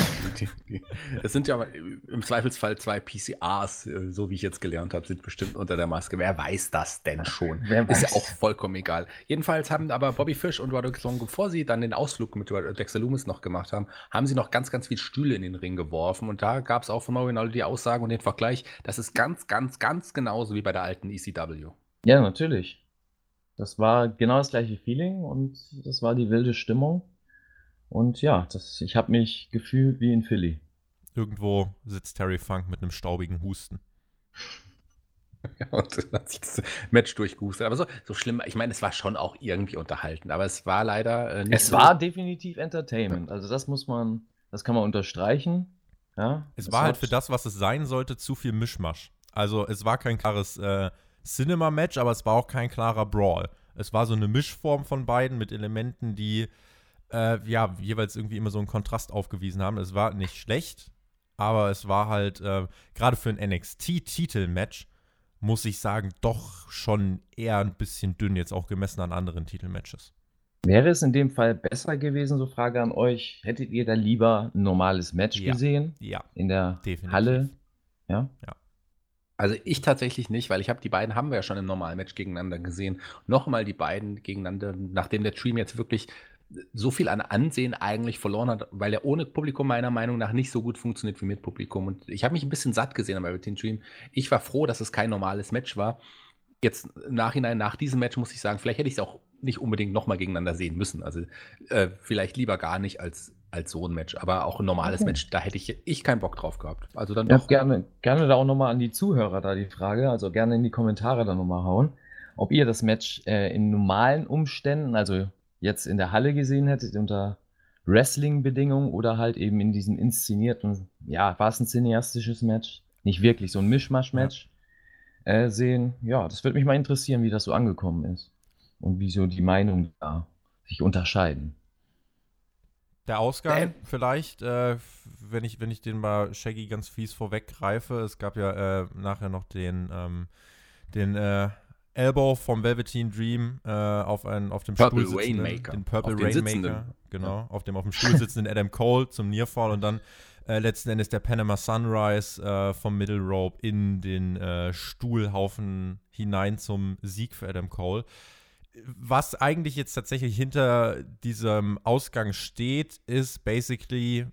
Es sind ja im Zweifelsfall zwei PCAs, äh, so wie ich jetzt gelernt habe, sind bestimmt unter der Maske. Wer weiß das denn schon? Wer Ist ja auch vollkommen egal. Jedenfalls haben aber Bobby Fish und Roderick Strong, bevor sie dann den Ausflug mit Dexter Loomis noch gemacht haben, haben sie noch ganz, ganz viel Stühle in den Ring geworfen. Und da gab es auch von Morinaldo die Aussage und den Vergleich, das ist ganz, ganz, ganz genauso wie bei der alten ECW. Ja, natürlich. Das war genau das gleiche Feeling und das war die wilde Stimmung. Und ja, das, ich habe mich gefühlt wie in Philly. Irgendwo sitzt Terry Funk mit einem staubigen Husten. Ja, und hat sich das Match durchgehustet. Aber so, so schlimm, ich meine, es war schon auch irgendwie unterhalten, aber es war leider äh, nicht. Es so war definitiv Entertainment. Also das muss man, das kann man unterstreichen. Ja, es, es war halt für das, was es sein sollte, zu viel Mischmasch. Also es war kein klares äh, Cinema-Match, aber es war auch kein klarer Brawl. Es war so eine Mischform von beiden mit Elementen, die äh, ja, jeweils irgendwie immer so einen Kontrast aufgewiesen haben. Es war nicht schlecht, aber es war halt äh, gerade für ein NXT-Titelmatch, muss ich sagen, doch schon eher ein bisschen dünn, jetzt auch gemessen an anderen Titelmatches. Wäre es in dem Fall besser gewesen, so Frage an euch, hättet ihr da lieber ein normales Match ja. gesehen? Ja. In der Definitiv. Halle? Ja? Ja. Also ich tatsächlich nicht, weil ich habe die beiden haben wir ja schon im normalen Match gegeneinander gesehen. Nochmal die beiden gegeneinander, nachdem der Stream jetzt wirklich so viel an Ansehen eigentlich verloren hat, weil er ohne Publikum meiner Meinung nach nicht so gut funktioniert wie mit Publikum. Und ich habe mich ein bisschen satt gesehen am Everton Dream. Ich war froh, dass es kein normales Match war. Jetzt im Nachhinein, nach diesem Match, muss ich sagen, vielleicht hätte ich es auch nicht unbedingt nochmal gegeneinander sehen müssen. Also äh, vielleicht lieber gar nicht als, als so ein Match. Aber auch ein normales okay. Match, da hätte ich, ich keinen Bock drauf gehabt. Also dann doch. gerne, gerne da auch nochmal an die Zuhörer da die Frage. Also gerne in die Kommentare da nochmal hauen. Ob ihr das Match äh, in normalen Umständen, also jetzt in der Halle gesehen hättet, unter Wrestling-Bedingungen oder halt eben in diesem inszenierten, ja, war es ein cineastisches Match? Nicht wirklich, so ein Mischmasch-Match ja. äh, sehen. Ja, das würde mich mal interessieren, wie das so angekommen ist. Und wie so die Meinungen da sich unterscheiden. Der Ausgang äh, vielleicht, äh, wenn, ich, wenn ich den mal Shaggy ganz fies vorweggreife. Es gab ja äh, nachher noch den, ähm, den äh, Elbow vom Velveteen Dream äh, auf, einen, auf dem Purple Stuhl sitzenden, Rainmaker. den Purple auf Rainmaker, genau, ja. auf dem auf dem Stuhl sitzenden Adam Cole zum Nearfall und dann äh, letzten Endes der Panama Sunrise äh, vom Middle Rope in den äh, Stuhlhaufen hinein zum Sieg für Adam Cole. Was eigentlich jetzt tatsächlich hinter diesem Ausgang steht, ist basically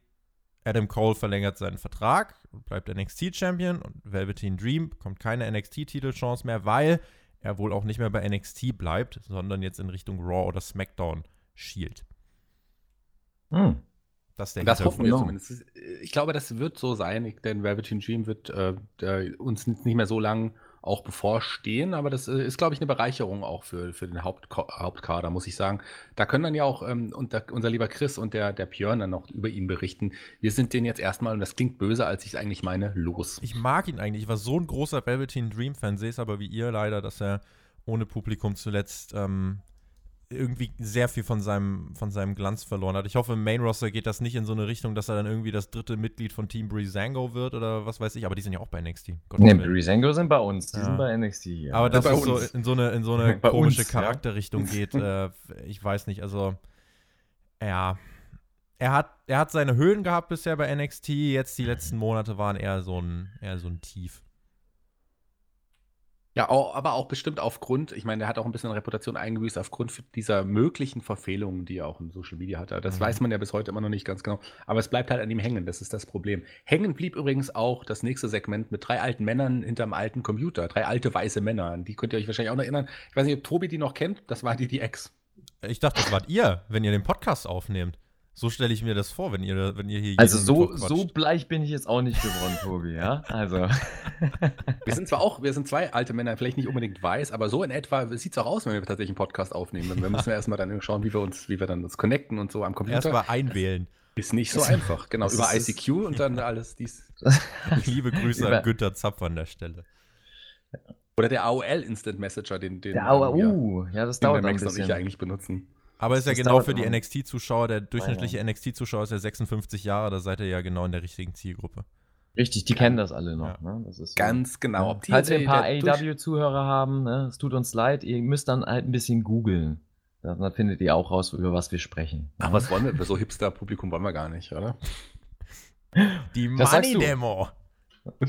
Adam Cole verlängert seinen Vertrag bleibt NXT-Champion und Velveteen Dream bekommt keine NXT-Titelchance mehr, weil er wohl auch nicht mehr bei NXT bleibt, sondern jetzt in Richtung Raw oder SmackDown schielt. Hm. Das, das hoffen wir genau. zumindest. Ich glaube, das wird so sein, denn Velveteen Dream wird äh, uns nicht mehr so lang auch bevorstehen, aber das äh, ist, glaube ich, eine Bereicherung auch für, für den Haupt, Hauptkader, muss ich sagen. Da können dann ja auch ähm, und der, unser lieber Chris und der, der Björn dann noch über ihn berichten. Wir sind den jetzt erstmal, und das klingt böse, als ich es eigentlich meine, los. Ich mag ihn eigentlich. Ich war so ein großer Velveteen Dream-Fan, sehe es aber wie ihr leider, dass er ohne Publikum zuletzt ähm, irgendwie sehr viel von seinem, von seinem Glanz verloren hat. Ich hoffe, im Main Roster geht das nicht in so eine Richtung, dass er dann irgendwie das dritte Mitglied von Team Breezango wird oder was weiß ich, aber die sind ja auch bei NXT. Gott ne, Breezango sind bei uns, die ja. sind bei NXT. Ja. Aber dass es so in so eine, in so eine komische uns, Charakterrichtung ja. geht, äh, ich weiß nicht, also ja. Er hat, er hat seine Höhen gehabt bisher bei NXT, jetzt die letzten Monate waren eher so ein, eher so ein Tief. Ja, aber auch bestimmt aufgrund, ich meine, er hat auch ein bisschen Reputation eingebüßt aufgrund dieser möglichen Verfehlungen, die er auch in Social Media hatte. Das mhm. weiß man ja bis heute immer noch nicht ganz genau. Aber es bleibt halt an ihm hängen, das ist das Problem. Hängen blieb übrigens auch das nächste Segment mit drei alten Männern hinterm alten Computer. Drei alte weiße Männer. An die könnt ihr euch wahrscheinlich auch noch erinnern. Ich weiß nicht, ob Tobi die noch kennt. Das war die, die Ex. Ich dachte, das wart ihr, wenn ihr den Podcast aufnehmt. So stelle ich mir das vor, wenn ihr, wenn ihr hier. Also so, so bleich bin ich jetzt auch nicht geworden, Tobi, ja? Also. wir sind zwar auch, wir sind zwei alte Männer, vielleicht nicht unbedingt weiß, aber so in etwa sieht es auch aus, wenn wir tatsächlich einen Podcast aufnehmen. Wir müssen ja erstmal dann schauen, wie wir uns, wie wir dann uns connecten und so am Computer. Erstmal einwählen. Ist nicht so einfach, genau. Über ICQ und dann alles dies. Liebe Grüße an Günter Zapf an der Stelle. Oder der AOL Instant Messenger, den, den der AOL, uh, ja, das dauert den der Max und ich eigentlich benutzen. Aber ist ja genau für die NXT-Zuschauer, der durchschnittliche ja. NXT-Zuschauer ist ja 56 Jahre, da seid ihr ja genau in der richtigen Zielgruppe. Richtig, die kennen das alle noch. Ja. Ne? Das ist Ganz so. genau. Ob Falls wir ein paar AEW-Zuhörer haben, ne? es tut uns leid, ihr müsst dann halt ein bisschen googeln. Dann findet ihr auch raus, über was wir sprechen. Ach, was wollen wir? So Hipster-Publikum wollen wir gar nicht, oder? Die Money-Demo.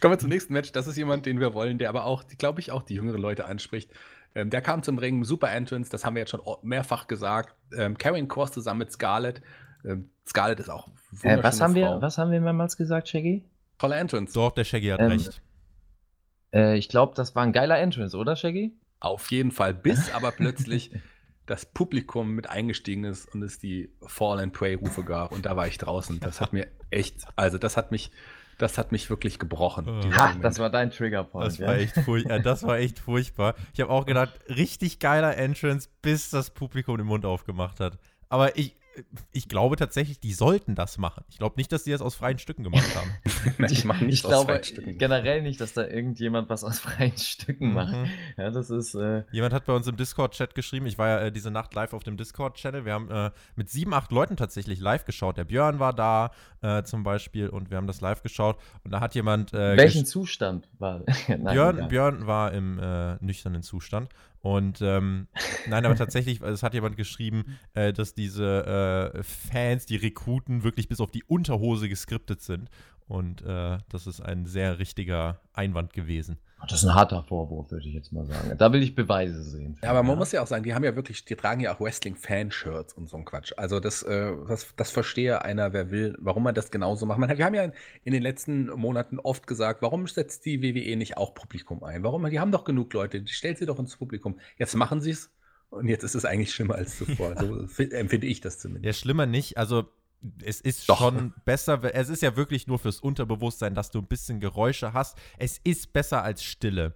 Kommen wir zum nächsten Match. Das ist jemand, den wir wollen, der aber auch, glaube ich, auch die jüngeren Leute anspricht. Ähm, der kam zum Ring, super Entrance, das haben wir jetzt schon mehrfach gesagt. Ähm, Karrion Cross zusammen mit Scarlett. Ähm, Scarlett ist auch äh, was haben Frau. wir Was haben wir mehrmals gesagt, Shaggy? Tolle Entrance. Doch, der Shaggy hat ähm, recht. Äh, ich glaube, das war ein geiler Entrance, oder Shaggy? Auf jeden Fall, bis aber plötzlich das Publikum mit eingestiegen ist und es die Fall and Pray Rufe gab und da war ich draußen. Das hat mir echt, also das hat mich das hat mich wirklich gebrochen. Oh. Ha, das war dein Triggerpoint. Das, ja. war echt äh, das war echt furchtbar. Ich habe auch gedacht, richtig geiler Entrance, bis das Publikum den Mund aufgemacht hat. Aber ich, ich glaube tatsächlich, die sollten das machen. Ich glaube nicht, dass die das aus freien Stücken gemacht haben. ich mache nicht ich glaube generell nicht, dass da irgendjemand was aus freien Stücken macht. Mhm. Ja, das ist. Äh Jemand hat bei uns im Discord-Chat geschrieben. Ich war ja äh, diese Nacht live auf dem Discord-Channel. Wir haben äh, mit sieben, acht Leuten tatsächlich live geschaut. Der Björn war da äh, zum Beispiel und wir haben das live geschaut. Und da hat jemand. Äh, Welchen Zustand war? Nein, Björn, Björn war im äh, nüchternen Zustand. Und ähm, nein, aber tatsächlich, es hat jemand geschrieben, äh, dass diese äh, Fans, die Rekruten, wirklich bis auf die Unterhose geskriptet sind. Und äh, das ist ein sehr richtiger Einwand gewesen. Das ist ein harter Vorwurf, würde ich jetzt mal sagen. Da will ich Beweise sehen. Ja, aber man muss ja auch sagen, die haben ja wirklich, die tragen ja auch Wrestling-Fan-Shirts und so ein Quatsch. Also das, äh, das, das verstehe einer, wer will, warum man das genauso macht. Man, wir haben ja in, in, den letzten Monaten oft gesagt, warum setzt die WWE nicht auch Publikum ein? Warum? Die haben doch genug Leute, die stellt sie doch ins Publikum. Jetzt machen sie es und jetzt ist es eigentlich schlimmer als zuvor. so empfinde ich das zumindest. Ja, schlimmer nicht. Also es ist Doch. schon besser, es ist ja wirklich nur fürs Unterbewusstsein, dass du ein bisschen Geräusche hast. Es ist besser als Stille.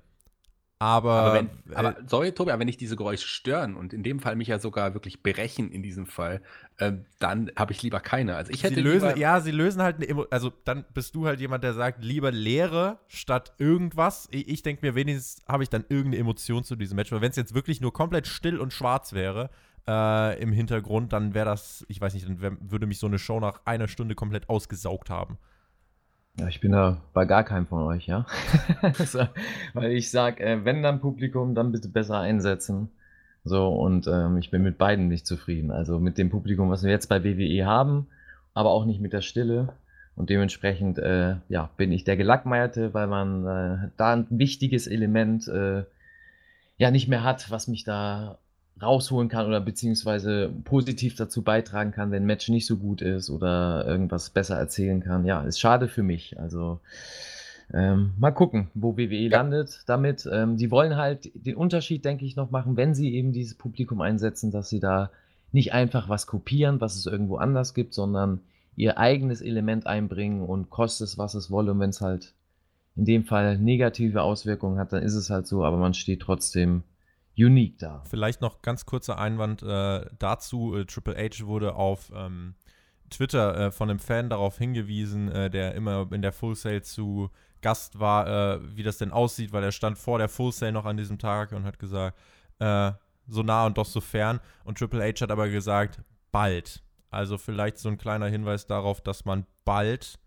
Aber, aber, wenn, äh, aber sorry, Tobi, aber wenn ich diese Geräusche stören und in dem Fall mich ja sogar wirklich brechen in diesem Fall, äh, dann habe ich lieber keine. Also ich hätte sie lösen, ja, sie lösen halt eine also dann bist du halt jemand, der sagt, lieber Leere statt irgendwas. Ich, ich denke mir, wenigstens habe ich dann irgendeine Emotion zu diesem Match. Weil wenn es jetzt wirklich nur komplett still und schwarz wäre, äh, im Hintergrund, dann wäre das, ich weiß nicht, dann wär, würde mich so eine Show nach einer Stunde komplett ausgesaugt haben. Ja, ich bin da bei gar keinem von euch, ja. weil ich sage, äh, wenn dann Publikum, dann bitte besser einsetzen. So, und ähm, ich bin mit beiden nicht zufrieden. Also mit dem Publikum, was wir jetzt bei WWE haben, aber auch nicht mit der Stille. Und dementsprechend, äh, ja, bin ich der Gelackmeierte, weil man äh, da ein wichtiges Element äh, ja nicht mehr hat, was mich da rausholen kann oder beziehungsweise positiv dazu beitragen kann, wenn ein Match nicht so gut ist oder irgendwas besser erzählen kann. Ja, ist schade für mich. Also ähm, mal gucken, wo WWE ja. landet damit. Ähm, die wollen halt den Unterschied, denke ich, noch machen, wenn sie eben dieses Publikum einsetzen, dass sie da nicht einfach was kopieren, was es irgendwo anders gibt, sondern ihr eigenes Element einbringen und kostet es, was es wolle. Und wenn es halt in dem Fall negative Auswirkungen hat, dann ist es halt so, aber man steht trotzdem unique da. Vielleicht noch ganz kurzer Einwand äh, dazu. Äh, Triple H wurde auf ähm, Twitter äh, von einem Fan darauf hingewiesen, äh, der immer in der Full Sale zu Gast war, äh, wie das denn aussieht, weil er stand vor der Full Sale noch an diesem Tag und hat gesagt, äh, so nah und doch so fern. Und Triple H hat aber gesagt, bald. Also vielleicht so ein kleiner Hinweis darauf, dass man bald,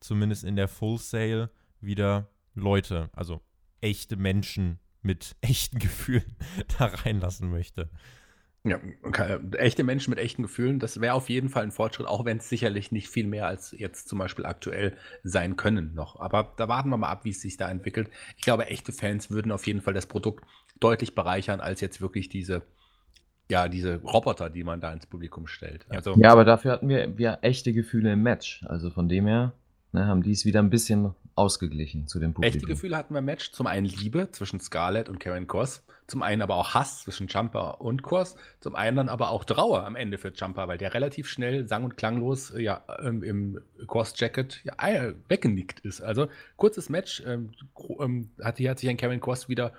zumindest in der Full Sale, wieder Leute, also echte Menschen mit echten Gefühlen da reinlassen möchte. Ja, echte Menschen mit echten Gefühlen, das wäre auf jeden Fall ein Fortschritt, auch wenn es sicherlich nicht viel mehr als jetzt zum Beispiel aktuell sein können noch. Aber da warten wir mal ab, wie es sich da entwickelt. Ich glaube, echte Fans würden auf jeden Fall das Produkt deutlich bereichern, als jetzt wirklich diese, ja, diese Roboter, die man da ins Publikum stellt. Also, ja, aber dafür hatten wir, wir echte Gefühle im Match. Also von dem her ne, haben die es wieder ein bisschen ausgeglichen zu dem Publikum. Echte Gefühle hatten wir im Match. Zum einen Liebe zwischen Scarlett und Karen Cross. Zum einen aber auch Hass zwischen Jumper und Cross. Zum einen aber auch Trauer am Ende für Jumper, weil der relativ schnell sang- und klanglos ja, ähm, im Cross-Jacket ja, weggenickt ist. Also kurzes Match. Ähm, ähm, hat, hier hat sich ein Karen Cross wieder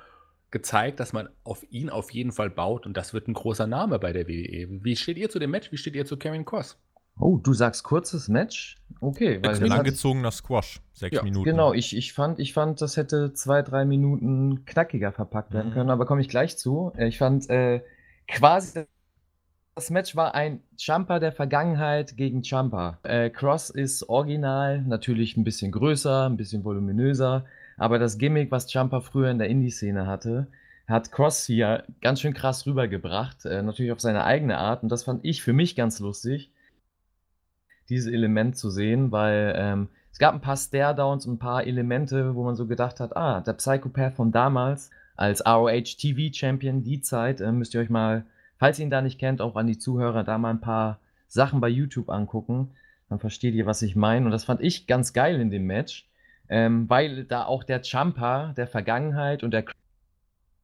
gezeigt, dass man auf ihn auf jeden Fall baut und das wird ein großer Name bei der WWE. Wie steht ihr zu dem Match? Wie steht ihr zu Karen Cross? Oh, du sagst kurzes Match? Okay. Weil langgezogener Squash, sechs ja, Minuten. Genau, ich, ich, fand, ich fand, das hätte zwei, drei Minuten knackiger verpackt werden mhm. können, aber komme ich gleich zu. Ich fand äh, quasi das Match war ein Jumper der Vergangenheit gegen Jumper. Äh, Cross ist original, natürlich ein bisschen größer, ein bisschen voluminöser, aber das Gimmick, was Jumper früher in der Indie-Szene hatte, hat Cross hier ganz schön krass rübergebracht, äh, natürlich auf seine eigene Art und das fand ich für mich ganz lustig dieses Element zu sehen, weil ähm, es gab ein paar Stare-Downs, ein paar Elemente, wo man so gedacht hat, ah, der Psychopath von damals als ROH TV Champion, die Zeit, äh, müsst ihr euch mal, falls ihr ihn da nicht kennt, auch an die Zuhörer da mal ein paar Sachen bei YouTube angucken. Dann versteht ihr, was ich meine. Und das fand ich ganz geil in dem Match, ähm, weil da auch der Jumper der Vergangenheit und der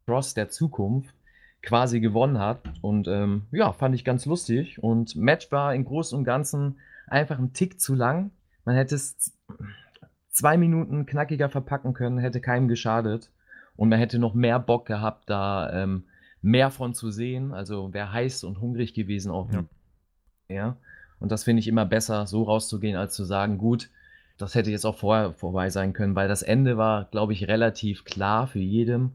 Cross der Zukunft quasi gewonnen hat. Und ähm, ja, fand ich ganz lustig. Und Match war im Großen und Ganzen einfach ein Tick zu lang. Man hätte es zwei Minuten knackiger verpacken können, hätte keinem geschadet. Und man hätte noch mehr Bock gehabt, da ähm, mehr von zu sehen. Also wäre heiß und hungrig gewesen auch. Ja. ja. Und das finde ich immer besser, so rauszugehen, als zu sagen, gut, das hätte jetzt auch vorher vorbei sein können, weil das Ende war, glaube ich, relativ klar für jedem.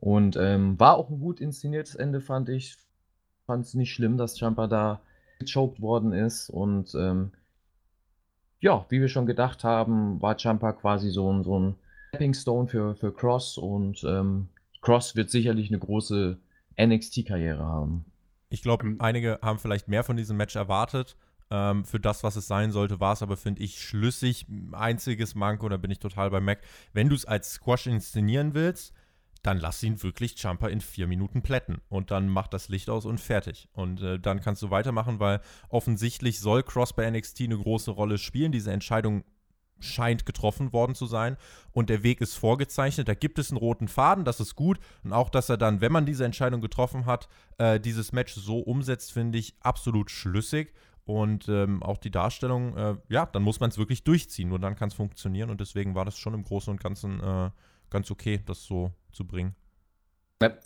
Und ähm, war auch ein gut inszeniertes Ende, fand ich. Fand es nicht schlimm, dass Jumper da gechoked worden ist. Und ähm, ja, wie wir schon gedacht haben, war Jumper quasi so ein, so ein Stepping Stone für, für Cross und ähm, Cross wird sicherlich eine große NXT-Karriere haben. Ich glaube, einige haben vielleicht mehr von diesem Match erwartet. Ähm, für das, was es sein sollte, war es aber, finde ich, schlüssig. Einziges Manko, da bin ich total bei Mac. Wenn du es als Squash inszenieren willst, dann lass ihn wirklich Jumper in vier Minuten plätten und dann macht das Licht aus und fertig. Und äh, dann kannst du weitermachen, weil offensichtlich soll Cross bei NXT eine große Rolle spielen. Diese Entscheidung scheint getroffen worden zu sein und der Weg ist vorgezeichnet. Da gibt es einen roten Faden, das ist gut. Und auch, dass er dann, wenn man diese Entscheidung getroffen hat, äh, dieses Match so umsetzt, finde ich absolut schlüssig. Und ähm, auch die Darstellung, äh, ja, dann muss man es wirklich durchziehen, nur dann kann es funktionieren. Und deswegen war das schon im Großen und Ganzen äh, ganz okay, das so zu bringen.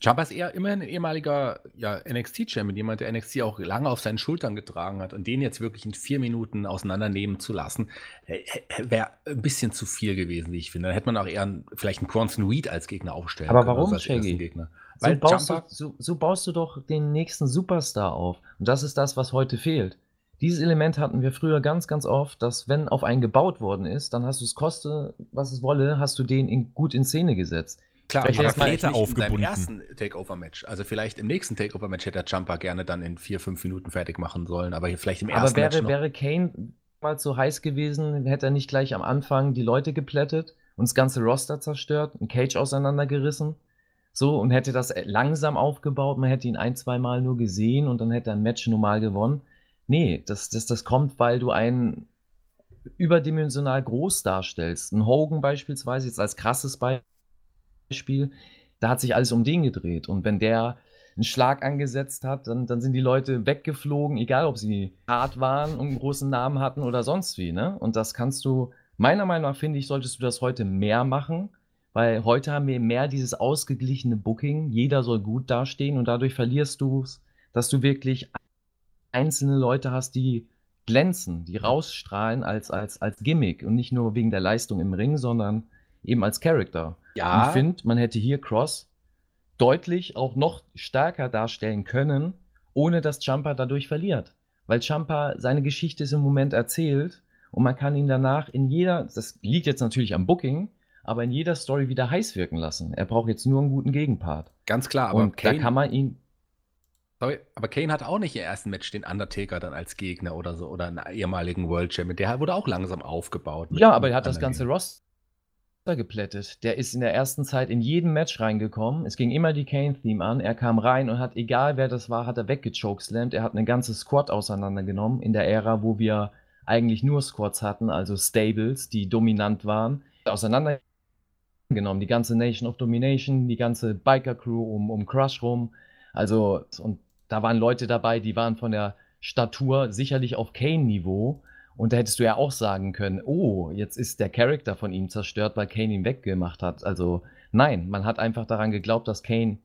Ciampa ist eher immerhin ein ehemaliger ja, NXT-Champion, jemand, der NXT auch lange auf seinen Schultern getragen hat. Und den jetzt wirklich in vier Minuten auseinandernehmen zu lassen, äh, äh, wäre ein bisschen zu viel gewesen, wie ich finde. Da hätte man auch eher einen, vielleicht einen Bronson Reed als Gegner aufstellen Aber können. warum, Shaggy? Gegner. Weil so baust, du, so, so baust du doch den nächsten Superstar auf. Und das ist das, was heute fehlt. Dieses Element hatten wir früher ganz, ganz oft, dass wenn auf einen gebaut worden ist, dann hast du es koste, was es wolle, hast du den in, gut in Szene gesetzt. Klar, aber vielleicht nicht aufgebunden. in seinem ersten Takeover-Match. Also vielleicht im nächsten Takeover-Match hätte der Jumper gerne dann in vier, fünf Minuten fertig machen sollen, aber vielleicht im ersten aber wäre, Match noch. wäre Kane mal so heiß gewesen, hätte er nicht gleich am Anfang die Leute geplättet und das ganze Roster zerstört, ein Cage auseinandergerissen. So, und hätte das langsam aufgebaut, man hätte ihn ein, zwei Mal nur gesehen und dann hätte er ein Match normal gewonnen. Nee, das, das, das kommt, weil du einen überdimensional groß darstellst. Ein Hogan beispielsweise, jetzt als krasses Beispiel, Beispiel, da hat sich alles um den gedreht. Und wenn der einen Schlag angesetzt hat, dann, dann sind die Leute weggeflogen, egal ob sie hart waren und einen großen Namen hatten oder sonst wie. Ne? Und das kannst du, meiner Meinung nach, finde ich, solltest du das heute mehr machen, weil heute haben wir mehr dieses ausgeglichene Booking. Jeder soll gut dastehen und dadurch verlierst du es, dass du wirklich einzelne Leute hast, die glänzen, die rausstrahlen als, als, als Gimmick und nicht nur wegen der Leistung im Ring, sondern eben als Charakter. Ja. ich finde, man hätte hier Cross deutlich auch noch stärker darstellen können, ohne dass Jumper dadurch verliert. Weil Jumper seine Geschichte ist im Moment erzählt und man kann ihn danach in jeder, das liegt jetzt natürlich am Booking, aber in jeder Story wieder heiß wirken lassen. Er braucht jetzt nur einen guten Gegenpart. Ganz klar, aber und Kane, da kann man ihn. Sorry, aber Kane hat auch nicht im ersten Match den Undertaker dann als Gegner oder so oder einen ehemaligen World Champion. Der wurde auch langsam aufgebaut. Ja, aber er hat das ganze Roster geplättet. Der ist in der ersten Zeit in jedem Match reingekommen. Es ging immer die Kane-Theme an. Er kam rein und hat, egal wer das war, hat er weggechokeslammt. Er hat eine ganze Squad auseinandergenommen in der Ära, wo wir eigentlich nur Squads hatten, also Stables, die dominant waren. Auseinandergenommen. Die ganze Nation of Domination, die ganze Biker-Crew um, um Crush rum. Also, und da waren Leute dabei, die waren von der Statur sicherlich auf Kane-Niveau und da hättest du ja auch sagen können, oh, jetzt ist der Charakter von ihm zerstört, weil Kane ihn weggemacht hat. Also nein, man hat einfach daran geglaubt, dass Kane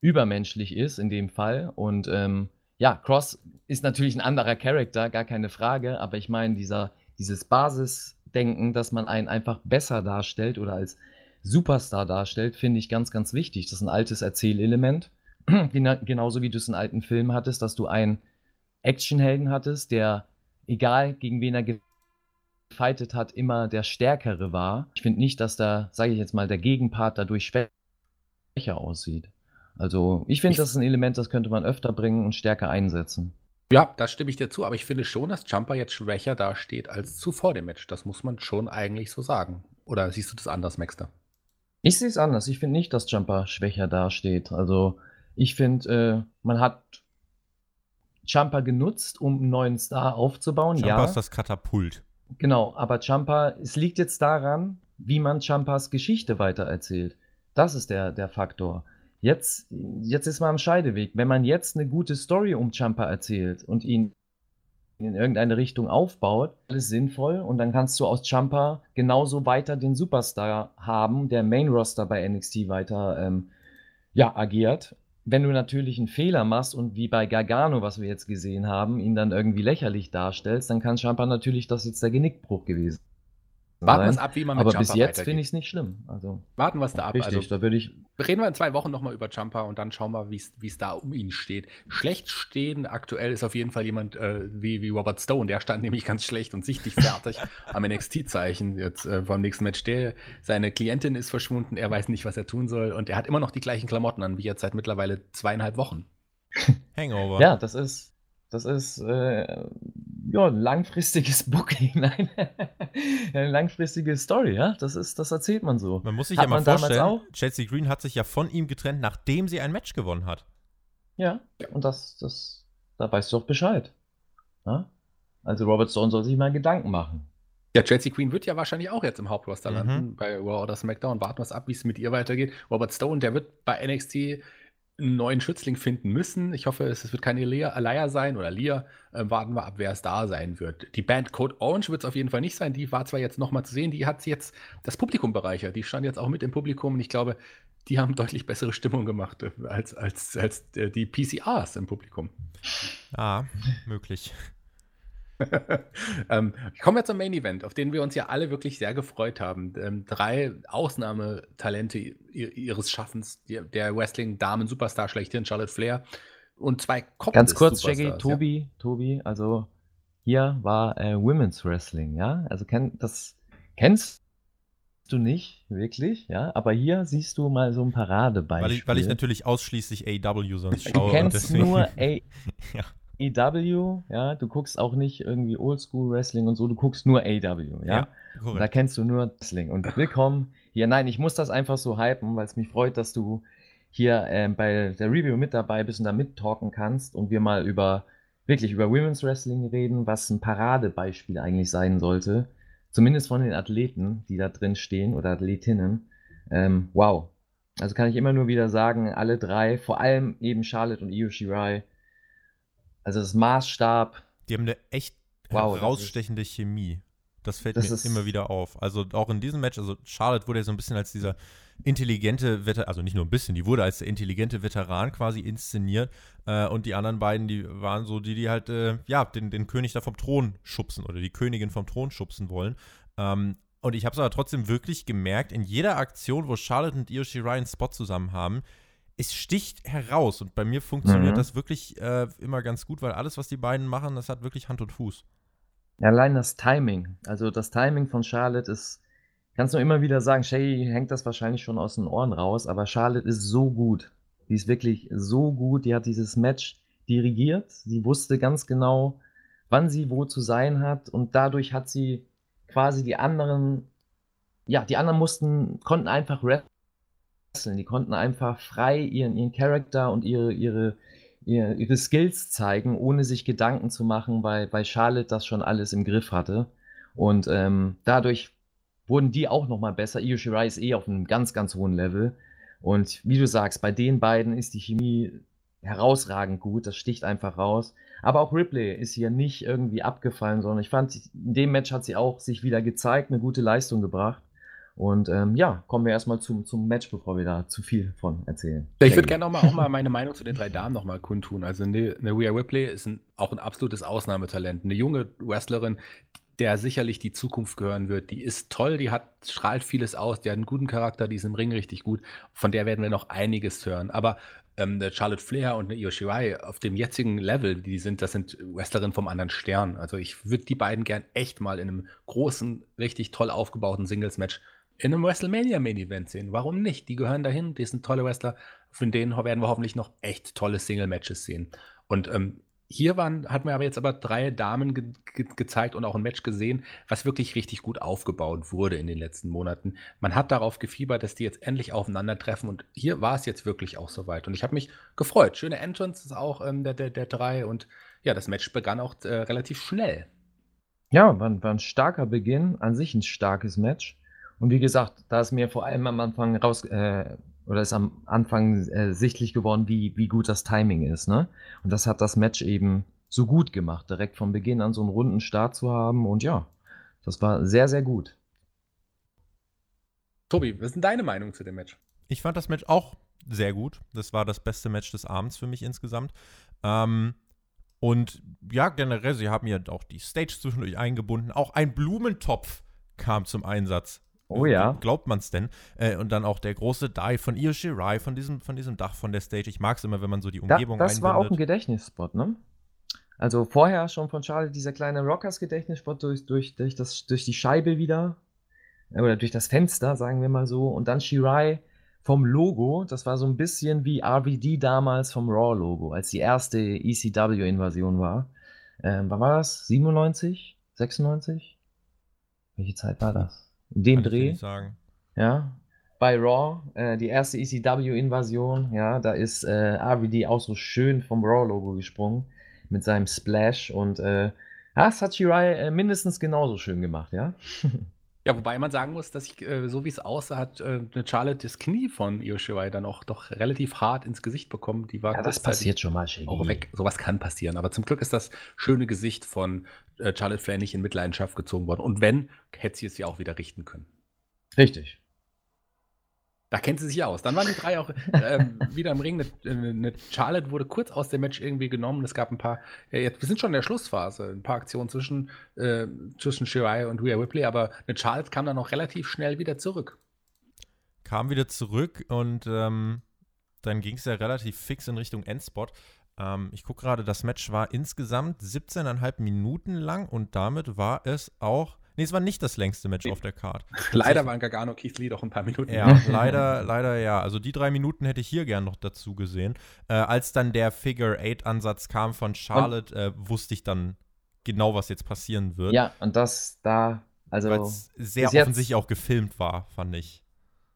übermenschlich ist in dem Fall. Und ähm, ja, Cross ist natürlich ein anderer Charakter, gar keine Frage. Aber ich meine, dieser, dieses Basisdenken, dass man einen einfach besser darstellt oder als Superstar darstellt, finde ich ganz, ganz wichtig. Das ist ein altes Erzählelement. Genauso wie du es in alten Filmen hattest, dass du einen Actionhelden hattest, der egal gegen wen er gefightet hat, immer der Stärkere war. Ich finde nicht, dass da, sage ich jetzt mal, der Gegenpart dadurch schwächer aussieht. Also ich finde, das ist ein Element, das könnte man öfter bringen und stärker einsetzen. Ja, da stimme ich dir zu, aber ich finde schon, dass Jumper jetzt schwächer dasteht als zuvor dem Match. Das muss man schon eigentlich so sagen. Oder siehst du das anders, Maxter? Ich sehe es anders. Ich finde nicht, dass Jumper schwächer dasteht. Also ich finde, äh, man hat Jumper genutzt, um einen neuen Star aufzubauen. Jumper ja. ist das Katapult. Genau, aber Jumper, es liegt jetzt daran, wie man Jumpers Geschichte weitererzählt. Das ist der, der Faktor. Jetzt, jetzt ist man am Scheideweg. Wenn man jetzt eine gute Story um Jumper erzählt und ihn in irgendeine Richtung aufbaut, alles sinnvoll und dann kannst du aus Jumper genauso weiter den Superstar haben, der Main Roster bei NXT weiter ähm, ja, agiert wenn du natürlich einen Fehler machst und wie bei Gargano, was wir jetzt gesehen haben, ihn dann irgendwie lächerlich darstellst, dann kann Champa natürlich das jetzt der Genickbruch gewesen Warten wir es ab, wie man mit Aber Jumper bis jetzt finde ich es nicht schlimm. Also, Warten wir es da ab. Richtig, also, da würde ich. Reden wir in zwei Wochen nochmal über Jumper und dann schauen wir, wie es da um ihn steht. Schlecht stehen aktuell ist auf jeden Fall jemand äh, wie, wie Robert Stone. Der stand nämlich ganz schlecht und sichtlich fertig am NXT-Zeichen. Jetzt äh, beim nächsten Match. Der, seine Klientin ist verschwunden. Er weiß nicht, was er tun soll. Und er hat immer noch die gleichen Klamotten an, wie jetzt seit mittlerweile zweieinhalb Wochen. Hangover. Ja, das ist das ist äh, ja ein langfristiges Booking, nein, eine langfristige Story, ja. Das ist, das erzählt man so. Man muss sich hat ja mal vorstellen, Chelsea Green hat sich ja von ihm getrennt, nachdem sie ein Match gewonnen hat. Ja, und das, das, da weißt du doch Bescheid. Ja? Also Robert Stone soll sich mal Gedanken machen. Ja, Chelsea Queen wird ja wahrscheinlich auch jetzt im Hauptroster mhm. landen bei Raw oder SmackDown. Warten wir es ab, wie es mit ihr weitergeht. Robert Stone, der wird bei NXT einen neuen Schützling finden müssen. Ich hoffe, es wird keine Alaya sein oder Lia. Äh, warten wir ab, wer es da sein wird. Die Band Code Orange wird es auf jeden Fall nicht sein. Die war zwar jetzt nochmal zu sehen, die hat jetzt das Publikum bereichert. Die stand jetzt auch mit im Publikum und ich glaube, die haben deutlich bessere Stimmung gemacht äh, als, als, als äh, die PCRs im Publikum. Ah, möglich. ähm, kommen wir zum Main Event, auf den wir uns ja alle wirklich sehr gefreut haben. Ähm, drei Ausnahmetalente ihres Schaffens, der Wrestling-Damen-Superstar schlechthin, Charlotte Flair und zwei Kopf Ganz kurz, Jackie, Tobi, ja? Tobi, also hier war äh, Women's Wrestling, ja? Also kenn, das kennst du nicht, wirklich, ja? Aber hier siehst du mal so ein Paradebeispiel. Weil ich, weil ich natürlich ausschließlich AW sonst schaue. Du kennst nur A ja. EW, ja, du guckst auch nicht irgendwie Oldschool Wrestling und so, du guckst nur AW, ja. ja da kennst du nur Wrestling. Und willkommen hier. Nein, ich muss das einfach so hypen, weil es mich freut, dass du hier äh, bei der Review mit dabei bist und da mittalken kannst und wir mal über wirklich über Women's Wrestling reden, was ein Paradebeispiel eigentlich sein sollte. Zumindest von den Athleten, die da drin stehen oder Athletinnen. Ähm, wow. Also kann ich immer nur wieder sagen, alle drei, vor allem eben Charlotte und Io Shirai, also das Maßstab. Die haben eine echt wow, herausstechende Chemie. Das fällt das mir immer wieder auf. Also auch in diesem Match, also Charlotte wurde ja so ein bisschen als dieser intelligente Veteran, also nicht nur ein bisschen, die wurde als der intelligente Veteran quasi inszeniert. Äh, und die anderen beiden, die waren so die, die halt, äh, ja, den, den König da vom Thron schubsen oder die Königin vom Thron schubsen wollen. Ähm, und ich habe es aber trotzdem wirklich gemerkt, in jeder Aktion, wo Charlotte und Io Shirai einen Spot zusammen haben, es sticht heraus. Und bei mir funktioniert mhm. das wirklich äh, immer ganz gut, weil alles, was die beiden machen, das hat wirklich Hand und Fuß. Ja, allein das Timing. Also das Timing von Charlotte ist, kannst du immer wieder sagen, Shay hängt das wahrscheinlich schon aus den Ohren raus, aber Charlotte ist so gut. Die ist wirklich so gut. Die hat dieses Match dirigiert. Sie wusste ganz genau, wann sie wo zu sein hat und dadurch hat sie quasi die anderen, ja, die anderen mussten, konnten einfach wresteln, die konnten einfach frei ihren, ihren Charakter und ihre, ihre, ihre, ihre Skills zeigen, ohne sich Gedanken zu machen, weil, weil Charlotte das schon alles im Griff hatte. Und ähm, dadurch wurden die auch nochmal besser. Io Shirai ist eh auf einem ganz, ganz hohen Level. Und wie du sagst, bei den beiden ist die Chemie herausragend gut, das sticht einfach raus. Aber auch Ripley ist hier nicht irgendwie abgefallen, sondern ich fand, in dem Match hat sie auch sich wieder gezeigt, eine gute Leistung gebracht. Und ähm, ja, kommen wir erstmal zum, zum Match, bevor wir da zu viel von erzählen. ich würde gerne auch mal, auch mal meine Meinung zu den drei Damen nochmal kundtun. Also eine, eine Rhea Ripley ist ein, auch ein absolutes Ausnahmetalent. Eine junge Wrestlerin, der sicherlich die Zukunft gehören wird. Die ist toll, die hat, strahlt vieles aus, die hat einen guten Charakter, die ist im Ring richtig gut. Von der werden wir noch einiges hören. Aber ähm, Charlotte Flair und eine Io Shirai auf dem jetzigen Level, die sind, das sind Wrestlerinnen vom anderen Stern. Also ich würde die beiden gern echt mal in einem großen, richtig toll aufgebauten Singles-Match in einem WrestleMania Main Event sehen. Warum nicht? Die gehören dahin, die sind tolle Wrestler. Von denen werden wir hoffentlich noch echt tolle Single-Matches sehen. Und ähm, hier waren, hat man aber jetzt aber drei Damen ge ge gezeigt und auch ein Match gesehen, was wirklich richtig gut aufgebaut wurde in den letzten Monaten. Man hat darauf gefiebert, dass die jetzt endlich aufeinandertreffen und hier war es jetzt wirklich auch soweit. Und ich habe mich gefreut. Schöne Entrance ist auch ähm, der, der, der drei und ja, das Match begann auch äh, relativ schnell. Ja, war, war ein starker Beginn, an sich ein starkes Match. Und wie gesagt, da ist mir vor allem am Anfang raus, äh, oder ist am Anfang äh, sichtlich geworden, wie, wie gut das Timing ist. Ne? Und das hat das Match eben so gut gemacht, direkt von Beginn an so einen runden Start zu haben. Und ja, das war sehr, sehr gut. Tobi, was ist denn deine Meinung zu dem Match? Ich fand das Match auch sehr gut. Das war das beste Match des Abends für mich insgesamt. Ähm, und ja, generell, sie haben ja auch die Stage zwischendurch eingebunden. Auch ein Blumentopf kam zum Einsatz. Oh ja. Glaubt man es denn? Äh, und dann auch der große Dive von Io Shirai, von diesem, von diesem Dach von der Stage. Ich mag es immer, wenn man so die Umgebung da, Das einbindet. war auch ein Gedächtnisspot, ne? Also vorher schon von Charlie dieser kleine Rockers-Gedächtnisspot durch, durch, durch, durch die Scheibe wieder. Oder durch das Fenster, sagen wir mal so. Und dann Shirai vom Logo. Das war so ein bisschen wie RVD damals vom Raw-Logo, als die erste ECW-Invasion war. Ähm, wann war das? 97? 96? Welche Zeit war das? Dem Kann Dreh. Ja. Bei Raw, äh, die erste ECW-Invasion, ja, da ist äh, RVD auch so schön vom Raw-Logo gesprungen mit seinem Splash und äh, das hat Shirai äh, mindestens genauso schön gemacht, ja. Ja, wobei man sagen muss, dass ich, äh, so wie es aussah, hat äh, eine Charlotte das Knie von Io Shirai dann auch doch relativ hart ins Gesicht bekommen. Die war ja, das passiert schon mal, Shaggy. Auch weg. Sowas kann passieren. Aber zum Glück ist das schöne Gesicht von äh, Charlotte Flair nicht in Mitleidenschaft gezogen worden. Und wenn, hätte sie es ja auch wieder richten können. Richtig. Da kennt sie sich aus. Dann waren die drei auch äh, wieder im Ring. Eine, eine, Charlotte wurde kurz aus dem Match irgendwie genommen. Es gab ein paar, ja, jetzt, wir sind schon in der Schlussphase, ein paar Aktionen zwischen, äh, zwischen Shirai und Rhea Ripley, aber eine Charlotte kam dann auch relativ schnell wieder zurück. Kam wieder zurück und ähm, dann ging es ja relativ fix in Richtung Endspot. Ähm, ich gucke gerade, das Match war insgesamt 17,5 Minuten lang und damit war es auch Nee, es war nicht das längste Match auf der Card. Leider waren Gargano Keith Lee doch ein paar Minuten. Ja, leider, leider ja. Also die drei Minuten hätte ich hier gern noch dazu gesehen. Äh, als dann der Figure-Eight-Ansatz kam von Charlotte, äh, wusste ich dann genau, was jetzt passieren wird. Ja, und das da, also. Weil es sehr offensichtlich auch gefilmt war, fand ich.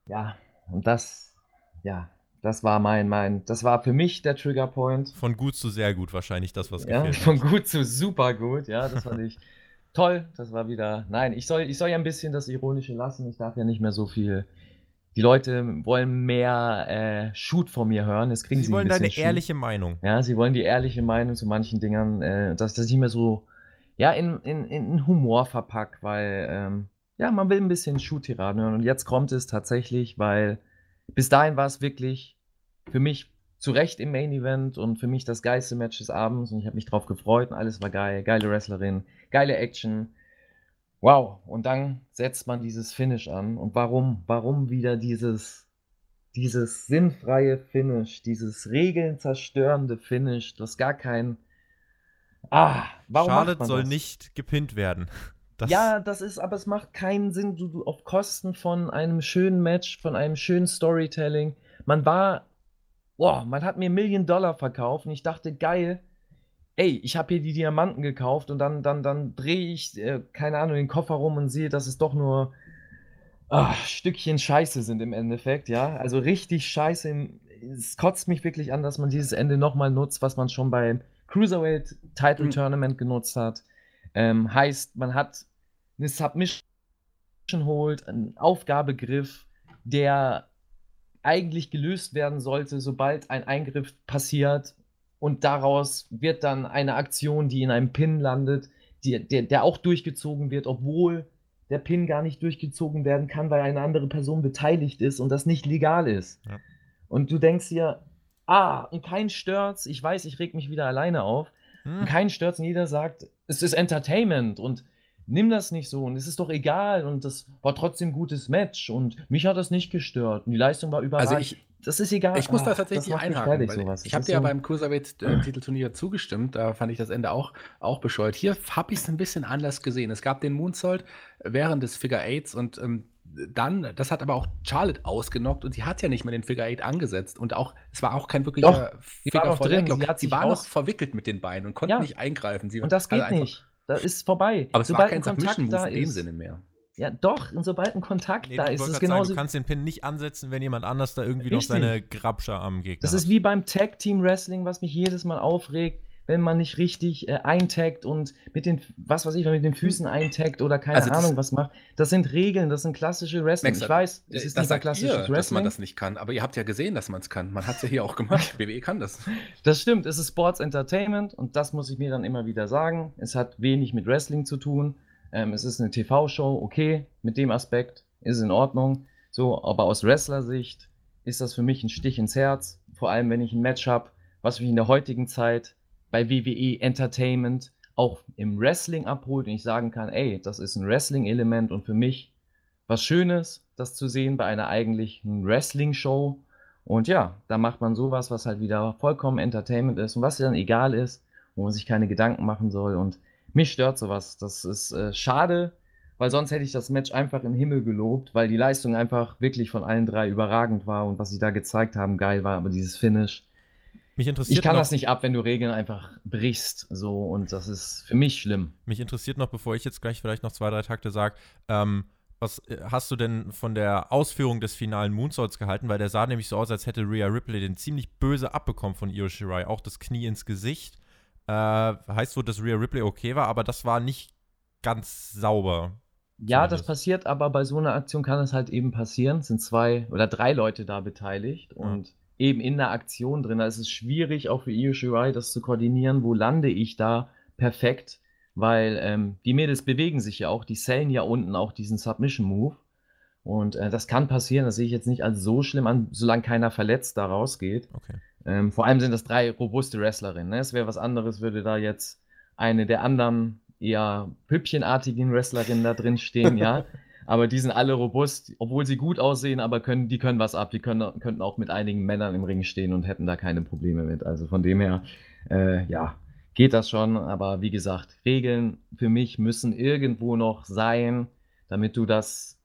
Ja, und das, ja, das war mein, mein, das war für mich der Triggerpoint. Von gut zu sehr gut wahrscheinlich das, was ja, gefilmt Von gut zu super gut, ja, das fand ich toll. Das war wieder. Nein, ich soll, ich soll ja ein bisschen das Ironische lassen. Ich darf ja nicht mehr so viel die Leute wollen mehr äh, Shoot von mir hören. Jetzt kriegen sie, sie wollen deine Shoot. ehrliche Meinung. Ja, sie wollen die ehrliche Meinung zu manchen Dingern, äh, dass das nicht mehr so ja, in, in, in Humor verpackt, weil ähm, ja, man will ein bisschen Shoot-Tiraden hören. Und jetzt kommt es tatsächlich, weil bis dahin war es wirklich für mich zu Recht im Main Event und für mich das geilste Match des Abends und ich habe mich drauf gefreut und alles war geil. Geile Wrestlerin, geile Action. Wow, und dann setzt man dieses Finish an. Und warum? Warum wieder dieses, dieses sinnfreie Finish, dieses regelnzerstörende Finish, das gar kein. Ah, warum Charlotte soll das? nicht gepinnt werden. Das ja, das ist, aber es macht keinen Sinn, du, du auf Kosten von einem schönen Match, von einem schönen Storytelling. Man war, boah, man hat mir Million Dollar verkauft und ich dachte, geil, ey, ich habe hier die Diamanten gekauft und dann, dann, dann drehe ich, äh, keine Ahnung, den Koffer rum und sehe, dass es doch nur ach, Stückchen Scheiße sind im Endeffekt, ja. Also richtig Scheiße. es kotzt mich wirklich an, dass man dieses Ende nochmal nutzt, was man schon beim Cruiserweight Title mhm. Tournament genutzt hat. Ähm, heißt, man hat eine Submission holt, einen Aufgabegriff, der eigentlich gelöst werden sollte, sobald ein Eingriff passiert, und daraus wird dann eine Aktion, die in einem Pin landet, die, der, der auch durchgezogen wird, obwohl der Pin gar nicht durchgezogen werden kann, weil eine andere Person beteiligt ist und das nicht legal ist. Ja. Und du denkst dir, ah, und kein stört's, ich weiß, ich reg mich wieder alleine auf, hm. und kein stört's und jeder sagt, es ist Entertainment und nimm das nicht so und es ist doch egal und das war trotzdem ein gutes Match und mich hat das nicht gestört und die Leistung war überall. Also ich, das ist egal. Ich muss da tatsächlich einhaken. Fertig, ich habe dir ja beim Cruiserweight-Titelturnier zugestimmt. Da fand ich das Ende auch, auch bescheuert. Hier habe ich es ein bisschen anders gesehen. Es gab den Moonsault während des Figure Eights und ähm, dann, das hat aber auch Charlotte ausgenockt und sie hat ja nicht mehr den Figure Eight angesetzt und auch, es war auch kein wirklicher Doch, Figure Four drin. Sie, sie war noch verwickelt mit den Beinen und konnte ja. nicht eingreifen. Sie und das geht also nicht. Das ist vorbei. Aber es Sobald war kein Submission-Move in dem Sinne mehr. Ja, doch, und sobald ein Kontakt nee, da ist, ist es genauso. Sagen, du kannst den Pin nicht ansetzen, wenn jemand anders da irgendwie Richtig. noch seine Grabscher am Gegner Das ist wie beim Tag Team Wrestling, was mich jedes Mal aufregt, wenn man nicht richtig äh, eintaggt und mit den, was weiß ich, mit den Füßen eintaggt oder keine also Ahnung was macht. Das sind Regeln, das sind klassische Wrestling. Max, ich weiß, es ist das nicht klassisches ihr, Wrestling. dass man das nicht kann, aber ihr habt ja gesehen, dass man es kann. Man hat es ja hier auch gemacht. WWE kann das. Das stimmt, es ist Sports Entertainment und das muss ich mir dann immer wieder sagen. Es hat wenig mit Wrestling zu tun. Ähm, es ist eine TV-Show, okay, mit dem Aspekt ist in Ordnung. So, aber aus Wrestler-Sicht ist das für mich ein Stich ins Herz. Vor allem, wenn ich ein Match habe, was mich in der heutigen Zeit bei WWE Entertainment auch im Wrestling abholt und ich sagen kann, ey, das ist ein Wrestling-Element und für mich was Schönes, das zu sehen bei einer eigentlichen Wrestling-Show. Und ja, da macht man sowas, was halt wieder vollkommen Entertainment ist und was dann egal ist, wo man sich keine Gedanken machen soll. Und mich stört sowas. Das ist äh, schade, weil sonst hätte ich das Match einfach im Himmel gelobt, weil die Leistung einfach wirklich von allen drei überragend war und was sie da gezeigt haben, geil war, aber dieses Finish. Mich interessiert ich kann noch, das nicht ab, wenn du Regeln einfach brichst, so und das ist für mich schlimm. Mich interessiert noch, bevor ich jetzt gleich vielleicht noch zwei, drei Takte sage, ähm, was äh, hast du denn von der Ausführung des finalen Moonsaults gehalten? Weil der sah nämlich so aus, als hätte Rhea Ripley den ziemlich böse abbekommen von Io Shirai. Auch das Knie ins Gesicht. Äh, heißt so, dass Rhea Ripley okay war, aber das war nicht ganz sauber. Ja, zumindest. das passiert, aber bei so einer Aktion kann es halt eben passieren. Es sind zwei oder drei Leute da beteiligt ja. und eben in der Aktion drin. Da ist es schwierig, auch für Io Shirai das zu koordinieren. Wo lande ich da perfekt? Weil ähm, die Mädels bewegen sich ja auch, die sellen ja unten auch diesen Submission-Move. Und äh, das kann passieren, das sehe ich jetzt nicht als so schlimm an, solange keiner verletzt da rausgeht. Okay. Ähm, vor allem sind das drei robuste Wrestlerinnen. Ne? Es wäre was anderes, würde da jetzt eine der anderen eher püppchenartigen Wrestlerinnen da drin stehen, ja. Aber die sind alle robust, obwohl sie gut aussehen, aber können, die können was ab. Die können, könnten auch mit einigen Männern im Ring stehen und hätten da keine Probleme mit. Also von dem her, äh, ja, geht das schon. Aber wie gesagt, Regeln für mich müssen irgendwo noch sein, damit du das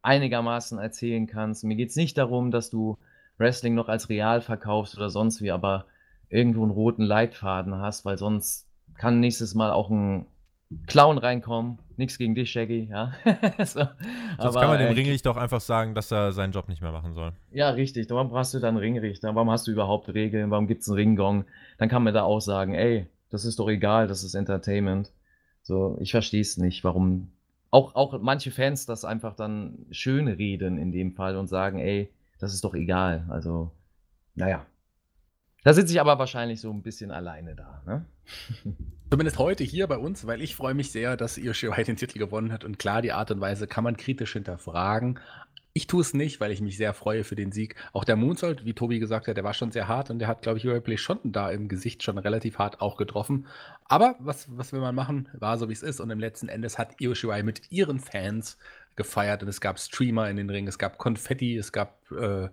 einigermaßen erzählen kannst. Mir geht es nicht darum, dass du Wrestling noch als real verkaufst oder sonst wie, aber irgendwo einen roten Leitfaden hast, weil sonst kann nächstes Mal auch ein Clown reinkommen. Nichts gegen dich, Shaggy, ja. so. Sonst aber, kann man dem äh, Ringrichter doch einfach sagen, dass er seinen Job nicht mehr machen soll. Ja, richtig. Warum hast du dann Ringrichter? Warum hast du überhaupt Regeln? Warum gibt es einen Ringgong? Dann kann man da auch sagen, ey, das ist doch egal, das ist Entertainment. So, ich verstehe es nicht, warum auch, auch manche Fans das einfach dann schön reden in dem Fall und sagen, ey, das ist doch egal. Also, naja. Da sitze ich aber wahrscheinlich so ein bisschen alleine da. Ne? Zumindest heute hier bei uns, weil ich freue mich sehr, dass Io Shirai den Titel gewonnen hat. Und klar, die Art und Weise kann man kritisch hinterfragen. Ich tue es nicht, weil ich mich sehr freue für den Sieg. Auch der Moonsault, wie Tobi gesagt hat, der war schon sehr hart und der hat, glaube ich, Play schon da im Gesicht schon relativ hart auch getroffen. Aber was, was will man machen? War so, wie es ist. Und im letzten Endes hat Io Shirai mit ihren Fans gefeiert und es gab Streamer in den Ringen, es gab Konfetti, es gab äh,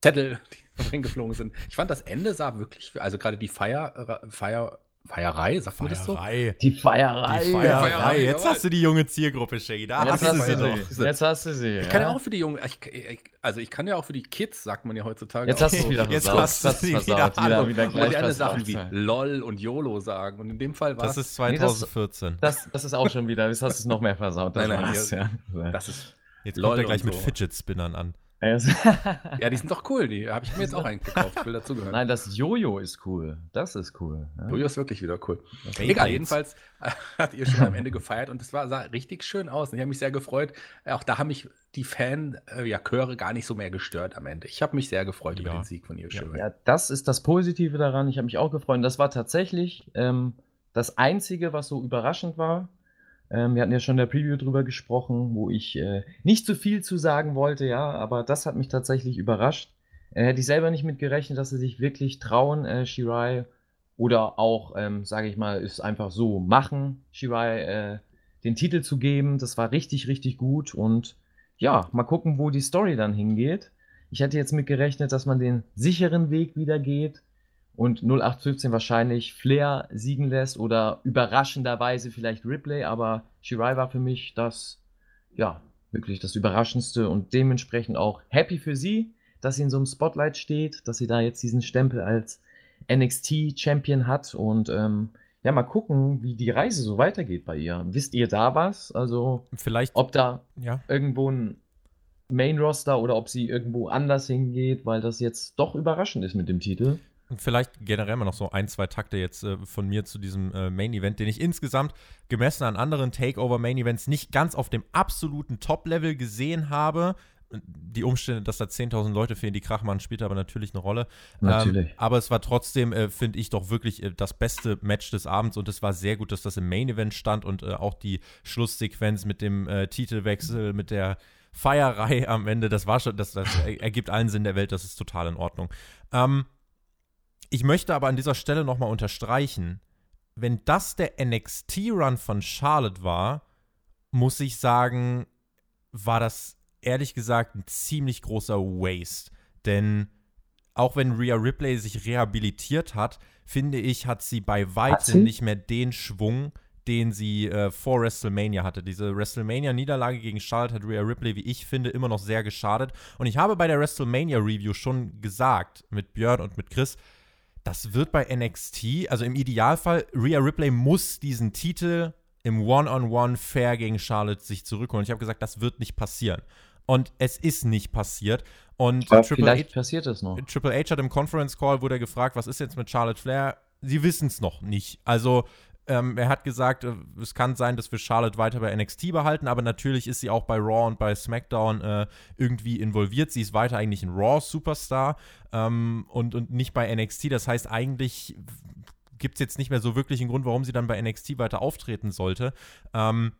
Zettel, die reingeflogen sind. Ich fand, das Ende sah wirklich, also gerade die Feier, Feier Feierei, sagt man das so? Die Feierei. Die Feierei. Jetzt hast du die junge Zielgruppe, Shaggy. Da jetzt hast, du sie doch. Jetzt hast du sie. Ich kann ja auch für die jungen, ich, also ich kann ja auch für die Kids, sagt man ja heutzutage. Jetzt hast du es wieder Jetzt hast du sie wieder, wieder, wieder gleich moderne Sachen wie LOL und YOLO sagen. Und in dem Fall war Das ist 2014. Nee, das, das, das, ist auch schon wieder, jetzt hast du es noch mehr versaut. Nein, nein, hier, ja. das ist Jetzt kommt er gleich mit Fidget Spinnern an. ja, die sind doch cool. Die habe ich mir jetzt auch eingekauft. Ich will dazugehören. Nein, das Jojo ist cool. Das ist cool. Ja. Jojo ist wirklich wieder cool. Okay, Egal, jedenfalls hat ihr schon am Ende gefeiert und es sah richtig schön aus. Und ich habe mich sehr gefreut. Auch da haben mich die Fan-Chöre ja, gar nicht so mehr gestört am Ende. Ich habe mich sehr gefreut ja. über den Sieg von ihr. Ja, ja, das ist das Positive daran. Ich habe mich auch gefreut. Und das war tatsächlich ähm, das Einzige, was so überraschend war. Ähm, wir hatten ja schon in der Preview drüber gesprochen, wo ich äh, nicht so viel zu sagen wollte, ja, aber das hat mich tatsächlich überrascht. Äh, hätte ich selber nicht mit gerechnet, dass sie sich wirklich trauen, äh, Shirai oder auch, ähm, sage ich mal, es einfach so machen, Shirai äh, den Titel zu geben. Das war richtig, richtig gut und ja, mal gucken, wo die Story dann hingeht. Ich hätte jetzt mit gerechnet, dass man den sicheren Weg wieder geht und 0815 wahrscheinlich Flair siegen lässt oder überraschenderweise vielleicht Ripley, aber Shirai war für mich das, ja, wirklich das Überraschendste und dementsprechend auch happy für sie, dass sie in so einem Spotlight steht, dass sie da jetzt diesen Stempel als NXT-Champion hat und ähm, ja, mal gucken, wie die Reise so weitergeht bei ihr. Wisst ihr da was? Also, vielleicht, ob da ja. irgendwo ein Main-Roster oder ob sie irgendwo anders hingeht, weil das jetzt doch überraschend ist mit dem Titel. Vielleicht generell mal noch so ein, zwei Takte jetzt äh, von mir zu diesem äh, Main-Event, den ich insgesamt gemessen an anderen Takeover-Main-Events nicht ganz auf dem absoluten Top-Level gesehen habe. Die Umstände, dass da 10.000 Leute fehlen, die Krachmann spielt aber natürlich eine Rolle. Natürlich. Ähm, aber es war trotzdem, äh, finde ich, doch wirklich äh, das beste Match des Abends und es war sehr gut, dass das im Main-Event stand und äh, auch die Schlusssequenz mit dem äh, Titelwechsel, mit der Feierei am Ende, das war schon, das, das ergibt allen Sinn der Welt, das ist total in Ordnung. Ähm, ich möchte aber an dieser Stelle nochmal unterstreichen, wenn das der NXT-Run von Charlotte war, muss ich sagen, war das ehrlich gesagt ein ziemlich großer Waste. Denn auch wenn Rhea Ripley sich rehabilitiert hat, finde ich, hat sie bei weitem nicht mehr den Schwung, den sie äh, vor WrestleMania hatte. Diese WrestleMania-Niederlage gegen Charlotte hat Rhea Ripley, wie ich finde, immer noch sehr geschadet. Und ich habe bei der WrestleMania-Review schon gesagt, mit Björn und mit Chris, das wird bei NXT, also im Idealfall, Rhea Ripley muss diesen Titel im One-on-One fair gegen Charlotte sich zurückholen. Ich habe gesagt, das wird nicht passieren. Und es ist nicht passiert. Und Triple vielleicht H, passiert es noch. Triple H hat im Conference Call, wurde er gefragt, was ist jetzt mit Charlotte Flair? Sie wissen es noch nicht. Also ähm, er hat gesagt, äh, es kann sein, dass wir Charlotte weiter bei NXT behalten, aber natürlich ist sie auch bei Raw und bei SmackDown äh, irgendwie involviert. Sie ist weiter eigentlich ein Raw-Superstar ähm, und, und nicht bei NXT. Das heißt, eigentlich gibt es jetzt nicht mehr so wirklich einen Grund, warum sie dann bei NXT weiter auftreten sollte. Ähm,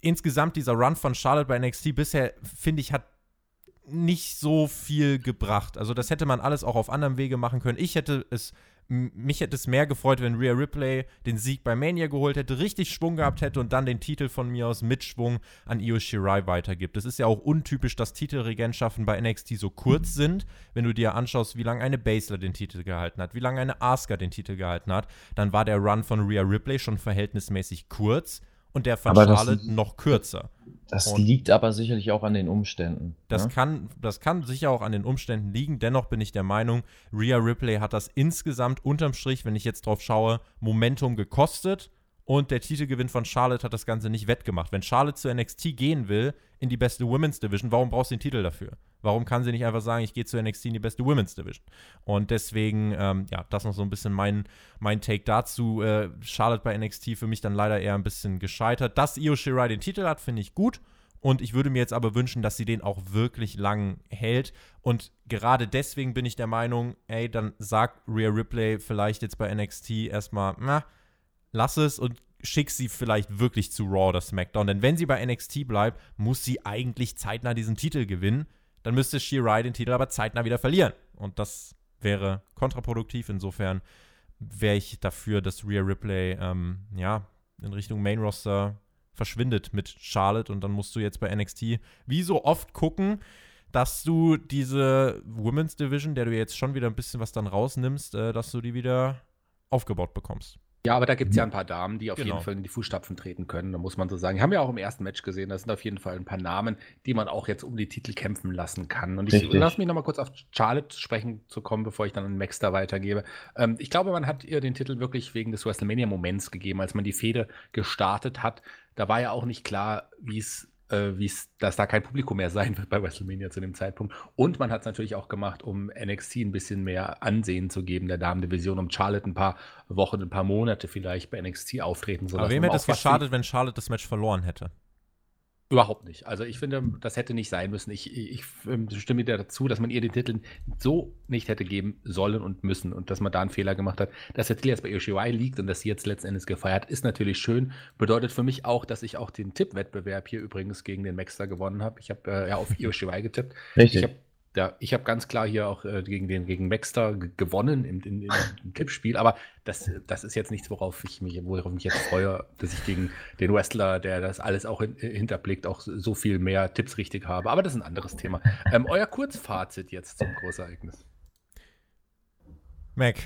insgesamt dieser Run von Charlotte bei NXT bisher, finde ich, hat nicht so viel gebracht. Also das hätte man alles auch auf anderem Wege machen können. Ich hätte es mich hätte es mehr gefreut, wenn Rhea Ripley den Sieg bei Mania geholt hätte, richtig Schwung gehabt hätte und dann den Titel von mir aus mit Schwung an Io Shirai weitergibt. Es ist ja auch untypisch, dass Titelregentschaften bei NXT so kurz sind. Wenn du dir anschaust, wie lange eine Basler den Titel gehalten hat, wie lange eine Asuka den Titel gehalten hat, dann war der Run von Rhea Ripley schon verhältnismäßig kurz und der von aber Charlotte noch kürzer. Das und liegt aber sicherlich auch an den Umständen. Das, ne? kann, das kann sicher auch an den Umständen liegen. Dennoch bin ich der Meinung, Rhea Ripley hat das insgesamt unterm Strich, wenn ich jetzt drauf schaue, Momentum gekostet und der Titelgewinn von Charlotte hat das Ganze nicht wettgemacht. Wenn Charlotte zu NXT gehen will, in die beste Women's Division, warum brauchst du den Titel dafür? Warum kann sie nicht einfach sagen, ich gehe zu NXT in die beste Women's Division? Und deswegen, ähm, ja, das noch so ein bisschen mein, mein Take dazu. Äh, Charlotte bei NXT für mich dann leider eher ein bisschen gescheitert. Dass Io Shirai den Titel hat, finde ich gut. Und ich würde mir jetzt aber wünschen, dass sie den auch wirklich lang hält. Und gerade deswegen bin ich der Meinung, ey, dann sagt Rhea Ripley vielleicht jetzt bei NXT erstmal, na, lass es und schick sie vielleicht wirklich zu Raw oder SmackDown. Denn wenn sie bei NXT bleibt, muss sie eigentlich zeitnah diesen Titel gewinnen. Dann müsste Shirai den Titel aber zeitnah wieder verlieren. Und das wäre kontraproduktiv. Insofern wäre ich dafür, dass Rhea Ripley ähm, ja, in Richtung Main Roster verschwindet mit Charlotte. Und dann musst du jetzt bei NXT wie so oft gucken, dass du diese Women's Division, der du jetzt schon wieder ein bisschen was dann rausnimmst, äh, dass du die wieder aufgebaut bekommst. Ja, aber da gibt es ja ein paar Damen, die auf genau. jeden Fall in die Fußstapfen treten können, da muss man so sagen. Die haben ja auch im ersten Match gesehen, da sind auf jeden Fall ein paar Namen, die man auch jetzt um die Titel kämpfen lassen kann. Und ich lasse mich nochmal kurz auf Charlotte sprechen zu kommen, bevor ich dann an Max da weitergebe. Ähm, ich glaube, man hat ihr den Titel wirklich wegen des WrestleMania-Moments gegeben, als man die Fehde gestartet hat. Da war ja auch nicht klar, wie es äh, dass da kein Publikum mehr sein wird bei WrestleMania zu dem Zeitpunkt. Und man hat es natürlich auch gemacht, um NXT ein bisschen mehr Ansehen zu geben, der Damendivision, um Charlotte ein paar Wochen, ein paar Monate vielleicht bei NXT auftreten zu lassen. Aber wem hätte es geschadet, wenn Charlotte das Match verloren hätte? Überhaupt nicht. Also ich finde, das hätte nicht sein müssen. Ich, ich, ich stimme dir dazu, dass man ihr den Titel so nicht hätte geben sollen und müssen und dass man da einen Fehler gemacht hat. Dass der Titel jetzt bei Yoshirai liegt und dass sie jetzt letztendlich gefeiert, ist natürlich schön. Bedeutet für mich auch, dass ich auch den Tippwettbewerb hier übrigens gegen den Maxter gewonnen habe. Ich habe äh, ja auf Yoshirai getippt. Richtig. Ich habe da, ich habe ganz klar hier auch äh, gegen den gegen Maxter gewonnen im, im, im, Tippspiel, aber das, das ist jetzt nichts, worauf ich mich, worauf ich mich jetzt freue, dass ich gegen den Wrestler, der das alles auch in, hinterblickt, auch so viel mehr Tipps richtig habe. Aber das ist ein anderes Thema. Ähm, euer Kurzfazit jetzt zum Großereignis. Mac.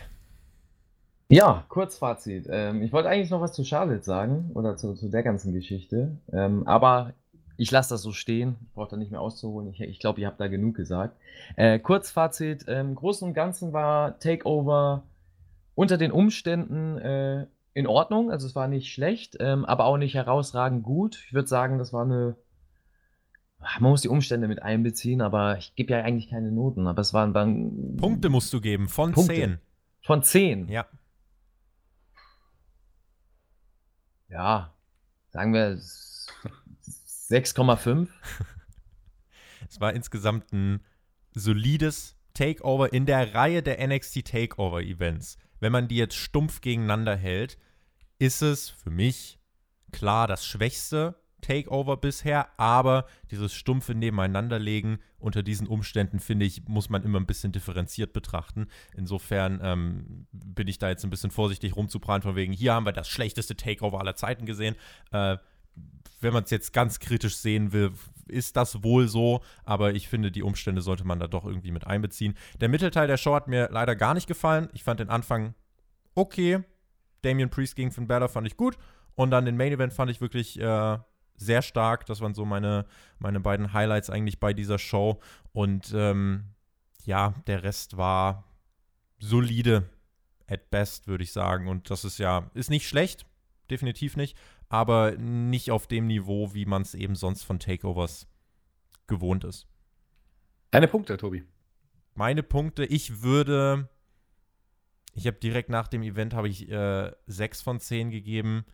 Ja, Kurzfazit. Ähm, ich wollte eigentlich noch was zu Charlotte sagen oder zu, zu der ganzen Geschichte. Ähm, aber ich lasse das so stehen, brauche da nicht mehr auszuholen. Ich, ich glaube, ihr habt da genug gesagt. Äh, Kurzfazit: ähm, Im Großen und Ganzen war Takeover unter den Umständen äh, in Ordnung. Also, es war nicht schlecht, ähm, aber auch nicht herausragend gut. Ich würde sagen, das war eine. Man muss die Umstände mit einbeziehen, aber ich gebe ja eigentlich keine Noten. Aber es waren. waren Punkte musst du geben, von Punkte. 10. Von 10? Ja. Ja, sagen wir 6,5. es war insgesamt ein solides Takeover in der Reihe der NXT Takeover Events. Wenn man die jetzt stumpf gegeneinander hält, ist es für mich klar das schwächste Takeover bisher, aber dieses stumpfe Nebeneinanderlegen unter diesen Umständen, finde ich, muss man immer ein bisschen differenziert betrachten. Insofern ähm, bin ich da jetzt ein bisschen vorsichtig rumzuprallen, von wegen, hier haben wir das schlechteste Takeover aller Zeiten gesehen. Äh, wenn man es jetzt ganz kritisch sehen will, ist das wohl so, aber ich finde, die Umstände sollte man da doch irgendwie mit einbeziehen. Der Mittelteil der Show hat mir leider gar nicht gefallen. Ich fand den Anfang okay. Damian Priest gegen Finn Balor fand ich gut. Und dann den Main Event fand ich wirklich äh, sehr stark. Das waren so meine, meine beiden Highlights eigentlich bei dieser Show. Und ähm, ja, der Rest war solide at best, würde ich sagen. Und das ist ja, ist nicht schlecht, definitiv nicht aber nicht auf dem Niveau, wie man es eben sonst von Takeovers gewohnt ist. Deine Punkte, Tobi. Meine Punkte, ich würde, ich habe direkt nach dem Event habe ich äh, 6 von 10 gegeben.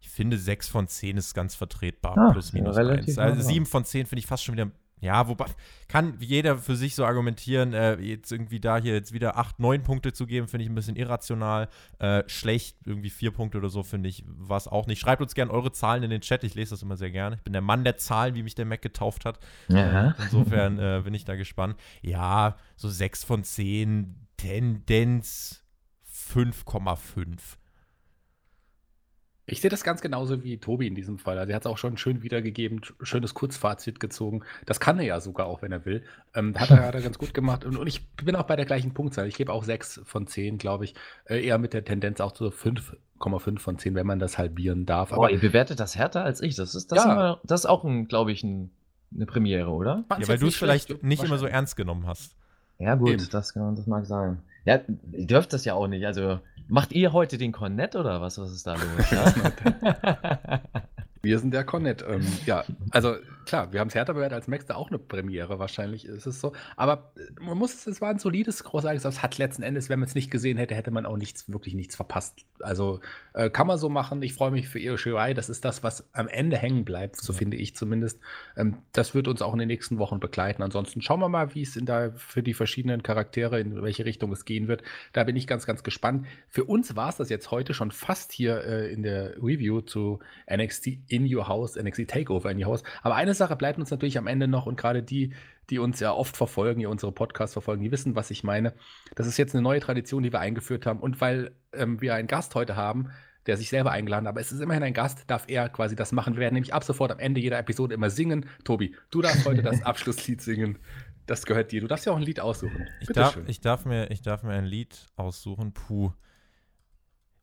Ich finde 6 von 10 ist ganz vertretbar, ah, plus minus ja, 1. Also 7 von 10 finde ich fast schon wieder ja, wobei kann jeder für sich so argumentieren, äh, jetzt irgendwie da hier jetzt wieder 8, 9 Punkte zu geben, finde ich ein bisschen irrational. Äh, schlecht, irgendwie 4 Punkte oder so, finde ich, war es auch nicht. Schreibt uns gerne eure Zahlen in den Chat, ich lese das immer sehr gerne. Ich bin der Mann der Zahlen, wie mich der Mac getauft hat. Ja. Äh, insofern äh, bin ich da gespannt. Ja, so 6 von 10, Tendenz 5,5. Ich sehe das ganz genauso wie Tobi in diesem Fall. Also er hat es auch schon schön wiedergegeben, schönes Kurzfazit gezogen. Das kann er ja sogar auch, wenn er will. Ähm, hat, er, hat er ganz gut gemacht. Und, und, ich bin auch bei der gleichen Punktzahl. Ich gebe auch 6 von 10, glaube ich. Äh, eher mit der Tendenz auch zu 5,5 von 10, wenn man das halbieren darf. Aber ihr bewertet das härter als ich. Das ist, das ja. immer, das ist auch, glaube ich, ein, eine Premiere, oder? Ja, weil du es vielleicht nicht immer so ernst genommen hast. Ja, gut, das, das mag sein. Ja, ihr dürft das ja auch nicht. Also Macht ihr heute den Cornet oder was? Was ist da los? Ja? Wir sind der Cornet. Ähm, ja, also klar, wir haben es härter bewertet als Max, da auch eine Premiere wahrscheinlich ist es so. Aber äh, man muss, es war ein solides, großartiges, es hat letzten Endes, wenn man es nicht gesehen hätte, hätte man auch nichts, wirklich nichts verpasst. Also äh, kann man so machen. Ich freue mich für Io Shirai. Das ist das, was am Ende hängen bleibt, so ja. finde ich zumindest. Ähm, das wird uns auch in den nächsten Wochen begleiten. Ansonsten schauen wir mal, wie es in da für die verschiedenen Charaktere, in welche Richtung es gehen wird. Da bin ich ganz, ganz gespannt. Für uns war es das jetzt heute schon fast hier äh, in der Review zu NXT in Your House, NXT Takeover in Your House. Aber eine Sache bleibt uns natürlich am Ende noch und gerade die, die uns ja oft verfolgen, die unsere Podcasts verfolgen, die wissen, was ich meine. Das ist jetzt eine neue Tradition, die wir eingeführt haben. Und weil ähm, wir einen Gast heute haben, der sich selber eingeladen hat, aber es ist immerhin ein Gast, darf er quasi das machen. Wir werden nämlich ab sofort am Ende jeder Episode immer singen. Tobi, du darfst heute das Abschlusslied singen. Das gehört dir. Du darfst ja auch ein Lied aussuchen. Ich darf, ich, darf mir, ich darf mir ein Lied aussuchen. Puh.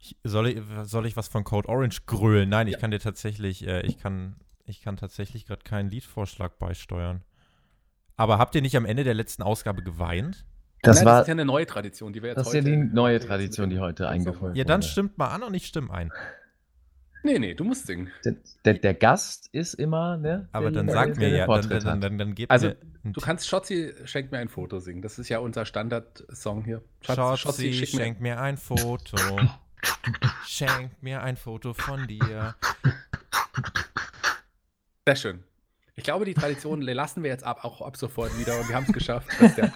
Ich, soll, ich, soll ich was von Code Orange grölen? Nein, ja. ich kann dir tatsächlich, äh, ich kann, ich kann tatsächlich gerade keinen Liedvorschlag beisteuern. Aber habt ihr nicht am Ende der letzten Ausgabe geweint? Das, Nein, war, das ist ja eine neue Tradition, die wir jetzt Das ist ja die neue Tradition, die heute eingeführt wurde. Ja, dann stimmt mal an und ich stimme ein. Nee, nee, du musst singen. Der, der, der Gast ist immer, ne? Aber dann sag mir ja, dann, dann, dann, dann gebt Also, mir du kannst Schotzi schenkt mir ein Foto singen. Das ist ja unser Standard-Song hier. Schotzi schenk mir ein Foto. schenk mir ein Foto von dir. Sehr schön. Ich glaube, die Tradition lassen wir jetzt ab, auch ab sofort wieder. Und wir haben es geschafft, dass der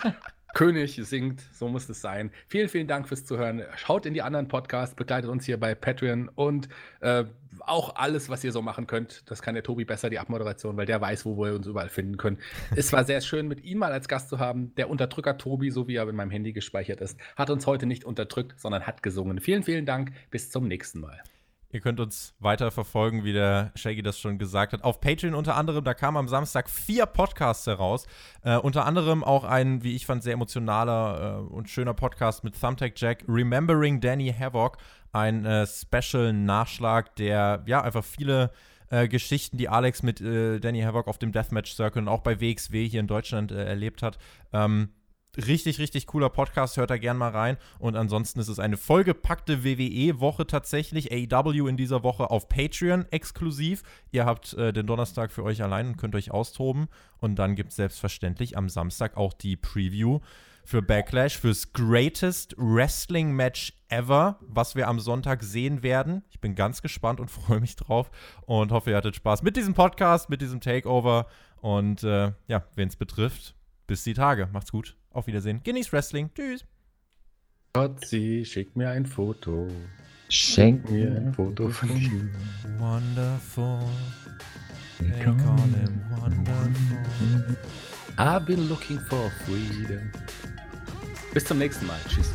König singt. So muss es sein. Vielen, vielen Dank fürs Zuhören. Schaut in die anderen Podcasts, begleitet uns hier bei Patreon und äh, auch alles, was ihr so machen könnt. Das kann der Tobi besser, die Abmoderation, weil der weiß, wo wir uns überall finden können. es war sehr schön, mit ihm mal als Gast zu haben. Der Unterdrücker Tobi, so wie er in meinem Handy gespeichert ist, hat uns heute nicht unterdrückt, sondern hat gesungen. Vielen, vielen Dank. Bis zum nächsten Mal. Ihr könnt uns weiter verfolgen, wie der Shaggy das schon gesagt hat. Auf Patreon unter anderem, da kamen am Samstag vier Podcasts heraus. Äh, unter anderem auch ein, wie ich fand, sehr emotionaler äh, und schöner Podcast mit Thumbtack Jack, Remembering Danny Havoc. Ein äh, Special-Nachschlag, der ja einfach viele äh, Geschichten, die Alex mit äh, Danny Havoc auf dem Deathmatch Circle und auch bei WXW hier in Deutschland äh, erlebt hat. Ähm, richtig, richtig cooler Podcast. Hört da gern mal rein. Und ansonsten ist es eine vollgepackte WWE-Woche tatsächlich. AEW in dieser Woche auf Patreon exklusiv. Ihr habt äh, den Donnerstag für euch allein und könnt euch austoben. Und dann gibt es selbstverständlich am Samstag auch die Preview für Backlash, fürs Greatest Wrestling Match ever, was wir am Sonntag sehen werden. Ich bin ganz gespannt und freue mich drauf und hoffe, ihr hattet Spaß mit diesem Podcast, mit diesem Takeover. Und äh, ja, wen es betrifft, bis die Tage. Macht's gut. Auf Wiedersehen. Genießt Wrestling. Tschüss. Gotzi, schick mir ein Foto. Schenk mir ein Foto von dir. Wonderful. They call him wonderful. I've been looking for freedom. Bis zum nächsten Mal. Tschüss.